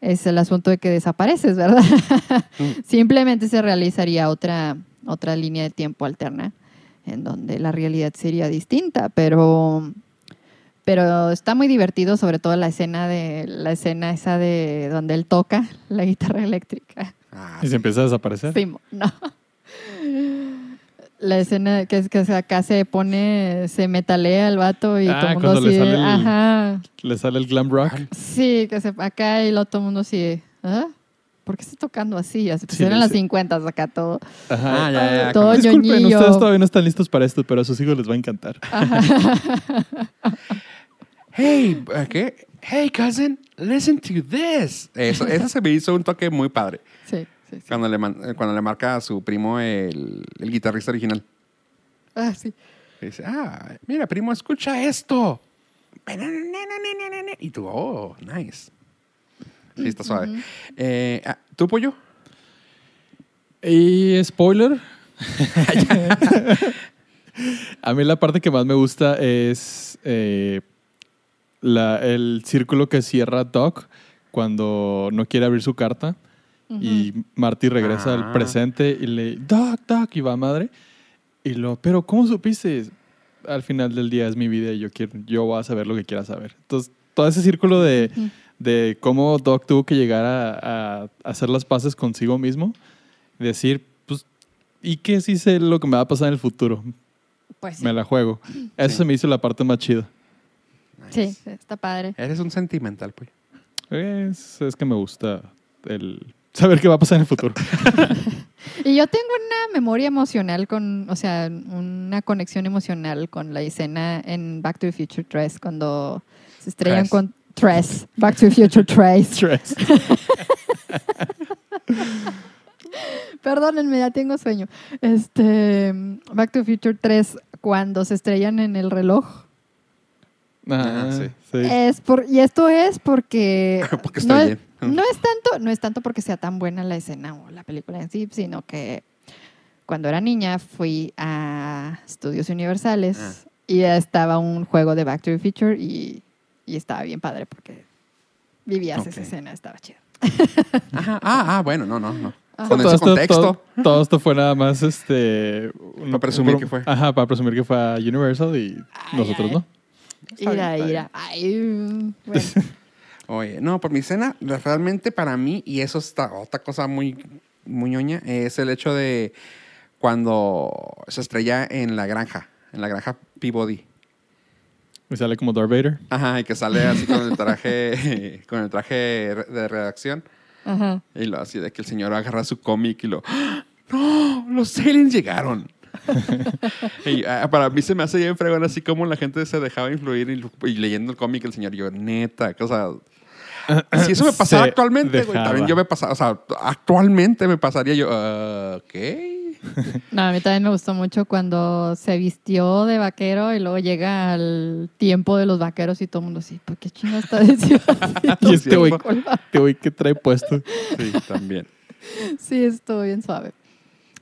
Es el asunto de que desapareces, ¿verdad? Simplemente se realizaría otra, otra línea de tiempo alterna en donde la realidad sería distinta, pero pero está muy divertido, sobre todo la escena de la escena esa de donde él toca la guitarra eléctrica. Ah, Y se empieza a desaparecer. Sí, no. La escena que es que acá se pone, se metalea el vato y Ah, todo el mundo cuando le sale el- ajá, Le sale el glam rock. sí, que se acá y lo todo el mundo así, ¿ah? ¿Por qué está tocando así? Así, pues Sí, eran las dice- 50 acá todo. Ajá. Ah, ya, ya, Todo Disculpen, ñoñillo. ustedes todavía no están listos para esto, pero a sus hijos les va a encantar. Hey, ¿eh, ¿qué? Hey, cousin, listen to this. Eso, eso se me hizo un toque muy padre. Sí, sí, sí. Cuando le, eh, cuando le marca a su primo el, el guitarrista original. Ah, sí. Y dice, ah, mira, primo, escucha esto. Y tú, oh, nice. Sí, está suave. Eh, ah, ¿Tú, Pollo? Y spoiler. a mí la parte que más me gusta es eh, la- el círculo que cierra Doc cuando no quiere abrir su carta. Y Marty regresa Ah. al presente y le Doc, Doc, y va a madre. Y lo, pero ¿cómo supiste? Al final del día es mi vida y yo quiero, yo voy a saber lo que quiera saber. Entonces, todo ese círculo de, de cómo Doc tuvo que llegar a, a hacer las paces consigo mismo, decir, pues, ¿y qué si sé lo que me va a pasar en el futuro? Pues sí. Me la juego. Eso Sí. se me hizo la parte más chida. Sí, está padre. Eres un sentimental, pues. Es, es que me gusta el saber qué va a pasar en el futuro. Y yo tengo una memoria emocional con, o sea, una conexión emocional con la escena en Back to the Future 3 cuando se estrellan con tres, Back to the Future 3. Stress. Perdónenme, ya tengo sueño. Este, Back to the Future 3 cuando se estrellan en el reloj. Ah, sí. sí. Es por, y esto es porque Porque está no, es, bien. no es tanto, no es tanto porque sea tan buena la escena o la película en sí, sino que cuando era niña fui a Estudios Universales Ah. y estaba un juego de Back to the Future y, y estaba bien padre porque vivías esa escena, estaba chido. Ajá. Ah, ah, bueno, no, no, no. Ajá. Con todo, ese esto, contexto. todo, todo esto fue nada más este. un- Para presumir un- que fue. Ajá, para presumir que fue a Universal y Ay, nosotros ay. no. Ira, ira. Ay, bueno. Oye, no, por mi escena, realmente para mí, y eso está otra cosa muy, muy ñoña, es el hecho de cuando se estrella en la granja, en la granja Peabody. Y sale como Darth Vader. Ajá, y que sale así con el traje, con el traje de redacción. Ajá. Y lo así de que el señor agarra su cómic y lo. ¡Ah! ¡No! ¡Los aliens llegaron! y, ah, para mí se me hace bien fregón así como la gente se dejaba influir y, y leyendo el cómic el señor. Yo, neta, o sea. Si eso me pasara Se actualmente, güey, también yo me pasaba, o sea, actualmente me pasaría yo, ah, ¿qué? No, a mí también me gustó mucho cuando se vistió de vaquero y luego llega al tiempo de los vaqueros y todo el mundo así, ¿por qué chingo está diciendo? Y este güey, este que trae puesto. Sí, también. Sí, estuvo bien suave.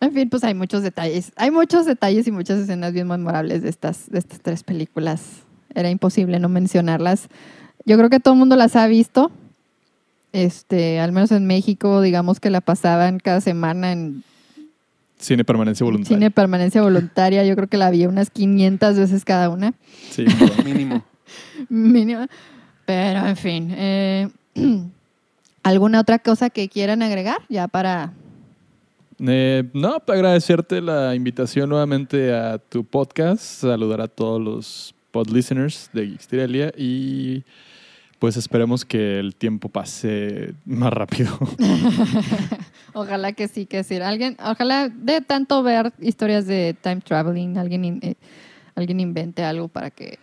En fin, pues hay muchos detalles. Hay muchos detalles y muchas escenas bien memorables de estas, de estas tres películas. Era imposible no mencionarlas. Yo creo que todo el mundo las ha visto. Este, al menos en México, digamos que la pasaban cada semana en Cine permanencia voluntaria. cine permanencia voluntaria. Yo creo que la vi unas 500 veces cada una. Sí. Mínimo. Mínimo. Pero, en fin. eh, ¿Alguna otra cosa que quieran agregar ya para Eh, no, para agradecerte la invitación nuevamente a tu podcast, saludar a todos los pod listeners de Geeksterelia y pues esperemos que el tiempo pase más rápido. Ojalá que sí, que sí. Alguien, ojalá de tanto ver historias de time traveling, alguien, in- eh, alguien invente algo para que.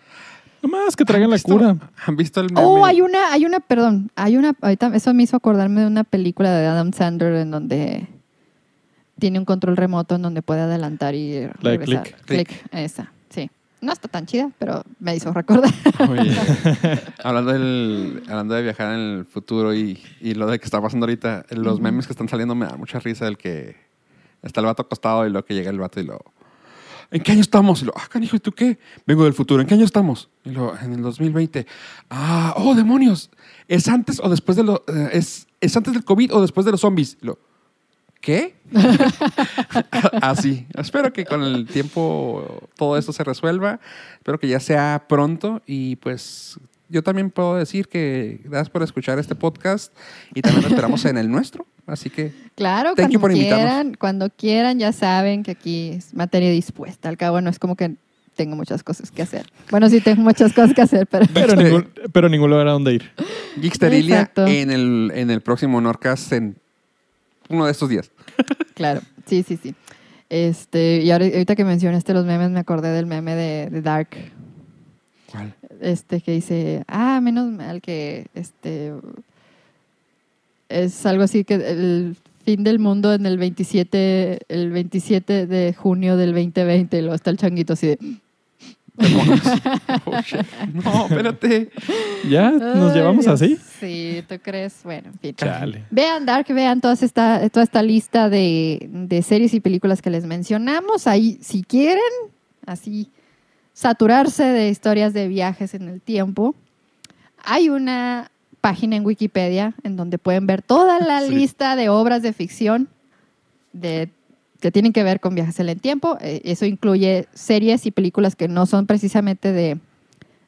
Nomás que traigan ¿Han la visto- cura. ¿Han visto el meme? Oh, hay una, hay una, perdón, hay una. Ahorita eso me hizo acordarme de una película de Adam Sandler en donde tiene un control remoto en donde puede adelantar y regresar. Click. Click, esa. No está tan chida, pero me hizo recordar. Oye, hablando, del, hablando de viajar en el futuro y, y lo de que está pasando ahorita, los memes que están saliendo me da mucha risa el que está el vato acostado y luego que llega el vato y lo... ¿En qué año estamos? Y lo, ah, canijo, ¿y tú qué? Vengo del futuro. ¿En qué año estamos? Y lo, en el 2020. Ah, oh, demonios. ¿Es antes o después de lo... eh, es, ¿Es antes del COVID o después de los zombies? Y lo, ¿qué? Así. Espero que con el tiempo todo esto se resuelva. Espero que ya sea pronto y pues yo también puedo decir que gracias por escuchar este podcast y también lo esperamos en el nuestro. Así que Claro, Thank you cuando por quieran, cuando quieran, ya saben que aquí es materia dispuesta. Al cabo, no es como que tengo muchas cosas que hacer. Bueno, sí tengo muchas cosas que hacer, pero Pero Este- ningún, pero ningún lugar a donde ir. Geeksterilia Exacto. en el, en el próximo Norcas en uno de estos días. claro, sí, sí, sí. Este, y ahora- ahorita que mencionaste los memes, me acordé del meme de, de Dark, ¿Cuál? este que dice, ah, menos mal que este es algo así que el fin del mundo en el 27, el 27 de junio del 2020, y luego está el changuito así de. Oh, no, espérate. ¿Ya? ¿Nos Ay, llevamos Dios. así? Sí, ¿tú crees? Bueno, en fin. Chale. Vean Dark, vean toda esta, toda esta lista de, de series y películas que les mencionamos. Ahí, si quieren, así, saturarse de historias de viajes en el tiempo, hay una página en Wikipedia en donde pueden ver toda la Sí. lista de obras de ficción de, que tienen que ver con viajes en el tiempo. Eh, Eso incluye series y películas que no son precisamente de,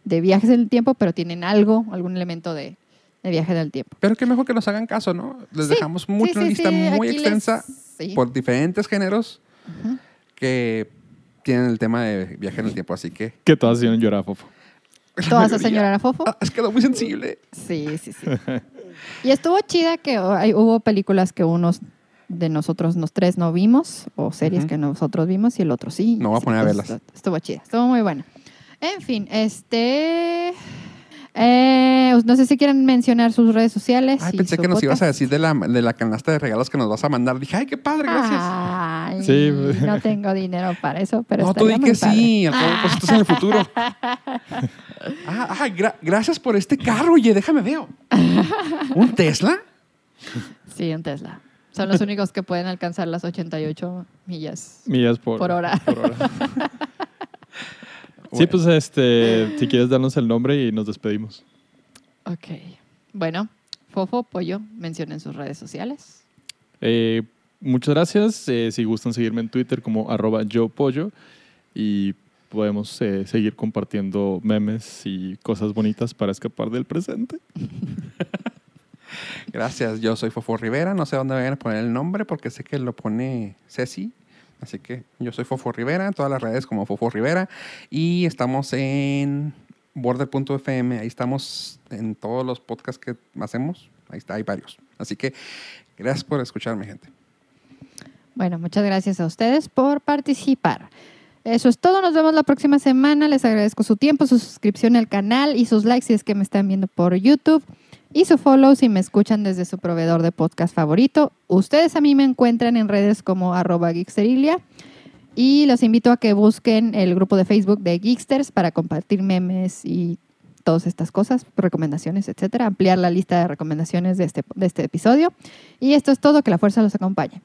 de viajes en el tiempo, pero tienen algo, algún elemento de, de viaje en el tiempo. Pero qué mejor que nos hagan caso, ¿no? Les Sí, dejamos mucho sí, una sí, lista sí, muy aquí les- extensa sí. por diferentes géneros que tienen el tema de viaje en el tiempo. Así que. Que todas hicieron llorar, Fofo. Todas a señora Fofo. Ah, es quedó muy sensible. Sí, sí, sí. Y estuvo chida que hay- hubo películas que unos de nosotros, los tres, no vimos, o series que nosotros vimos y el otro sí. No voy a poner a entonces, verlas. Estuvo chida, estuvo muy buena. En fin, este... eh, no sé si quieren mencionar sus redes sociales. Ay, y pensé su que nos ibas a podcast. decir de la, de la canasta de regalos que nos vas a mandar. Dije, ay, qué padre, gracias. Ay, Sí. no tengo dinero para eso, pero no, tú di que padre. sí, al cabo, pues estás en el futuro. ah, ah, gra- gracias por este carro, oye, déjame veo. ¿Un Tesla? Sí, un Tesla. Son los únicos que pueden alcanzar las 88 millas. Millas por, Por hora. por hora. Sí, Bueno. pues este, si quieres darnos el nombre y nos despedimos. Ok. Bueno, Fofo, Pollo, mencionen sus redes sociales. Eh, muchas gracias. Eh, si gustan seguirme en Twitter como arroba yo pollo y podemos eh, seguir compartiendo memes y cosas bonitas para escapar del presente. Gracias, yo soy Fofo Rivera. No sé dónde vayan a poner el nombre porque sé que lo pone Ceci. Así que yo soy Fofo Rivera, en todas las redes como Fofo Rivera. Y estamos en border.fm. Ahí estamos en todos los podcasts que hacemos. Ahí está, hay varios. Así que gracias por escucharme, gente. Bueno, muchas gracias a ustedes por participar. Eso es todo. Nos vemos la próxima semana. Les agradezco su tiempo, su suscripción al canal y sus likes si es que me están viendo por YouTube. Y su follow si me escuchan desde su proveedor de podcast favorito. Ustedes a mí me encuentran en redes como arroba geeksterilia. Y los invito a que busquen el grupo de Facebook de Geeksters para compartir memes y todas estas cosas, recomendaciones, etcétera. Ampliar la lista de recomendaciones de este, de este episodio. Y esto es todo. Que la fuerza los acompañe.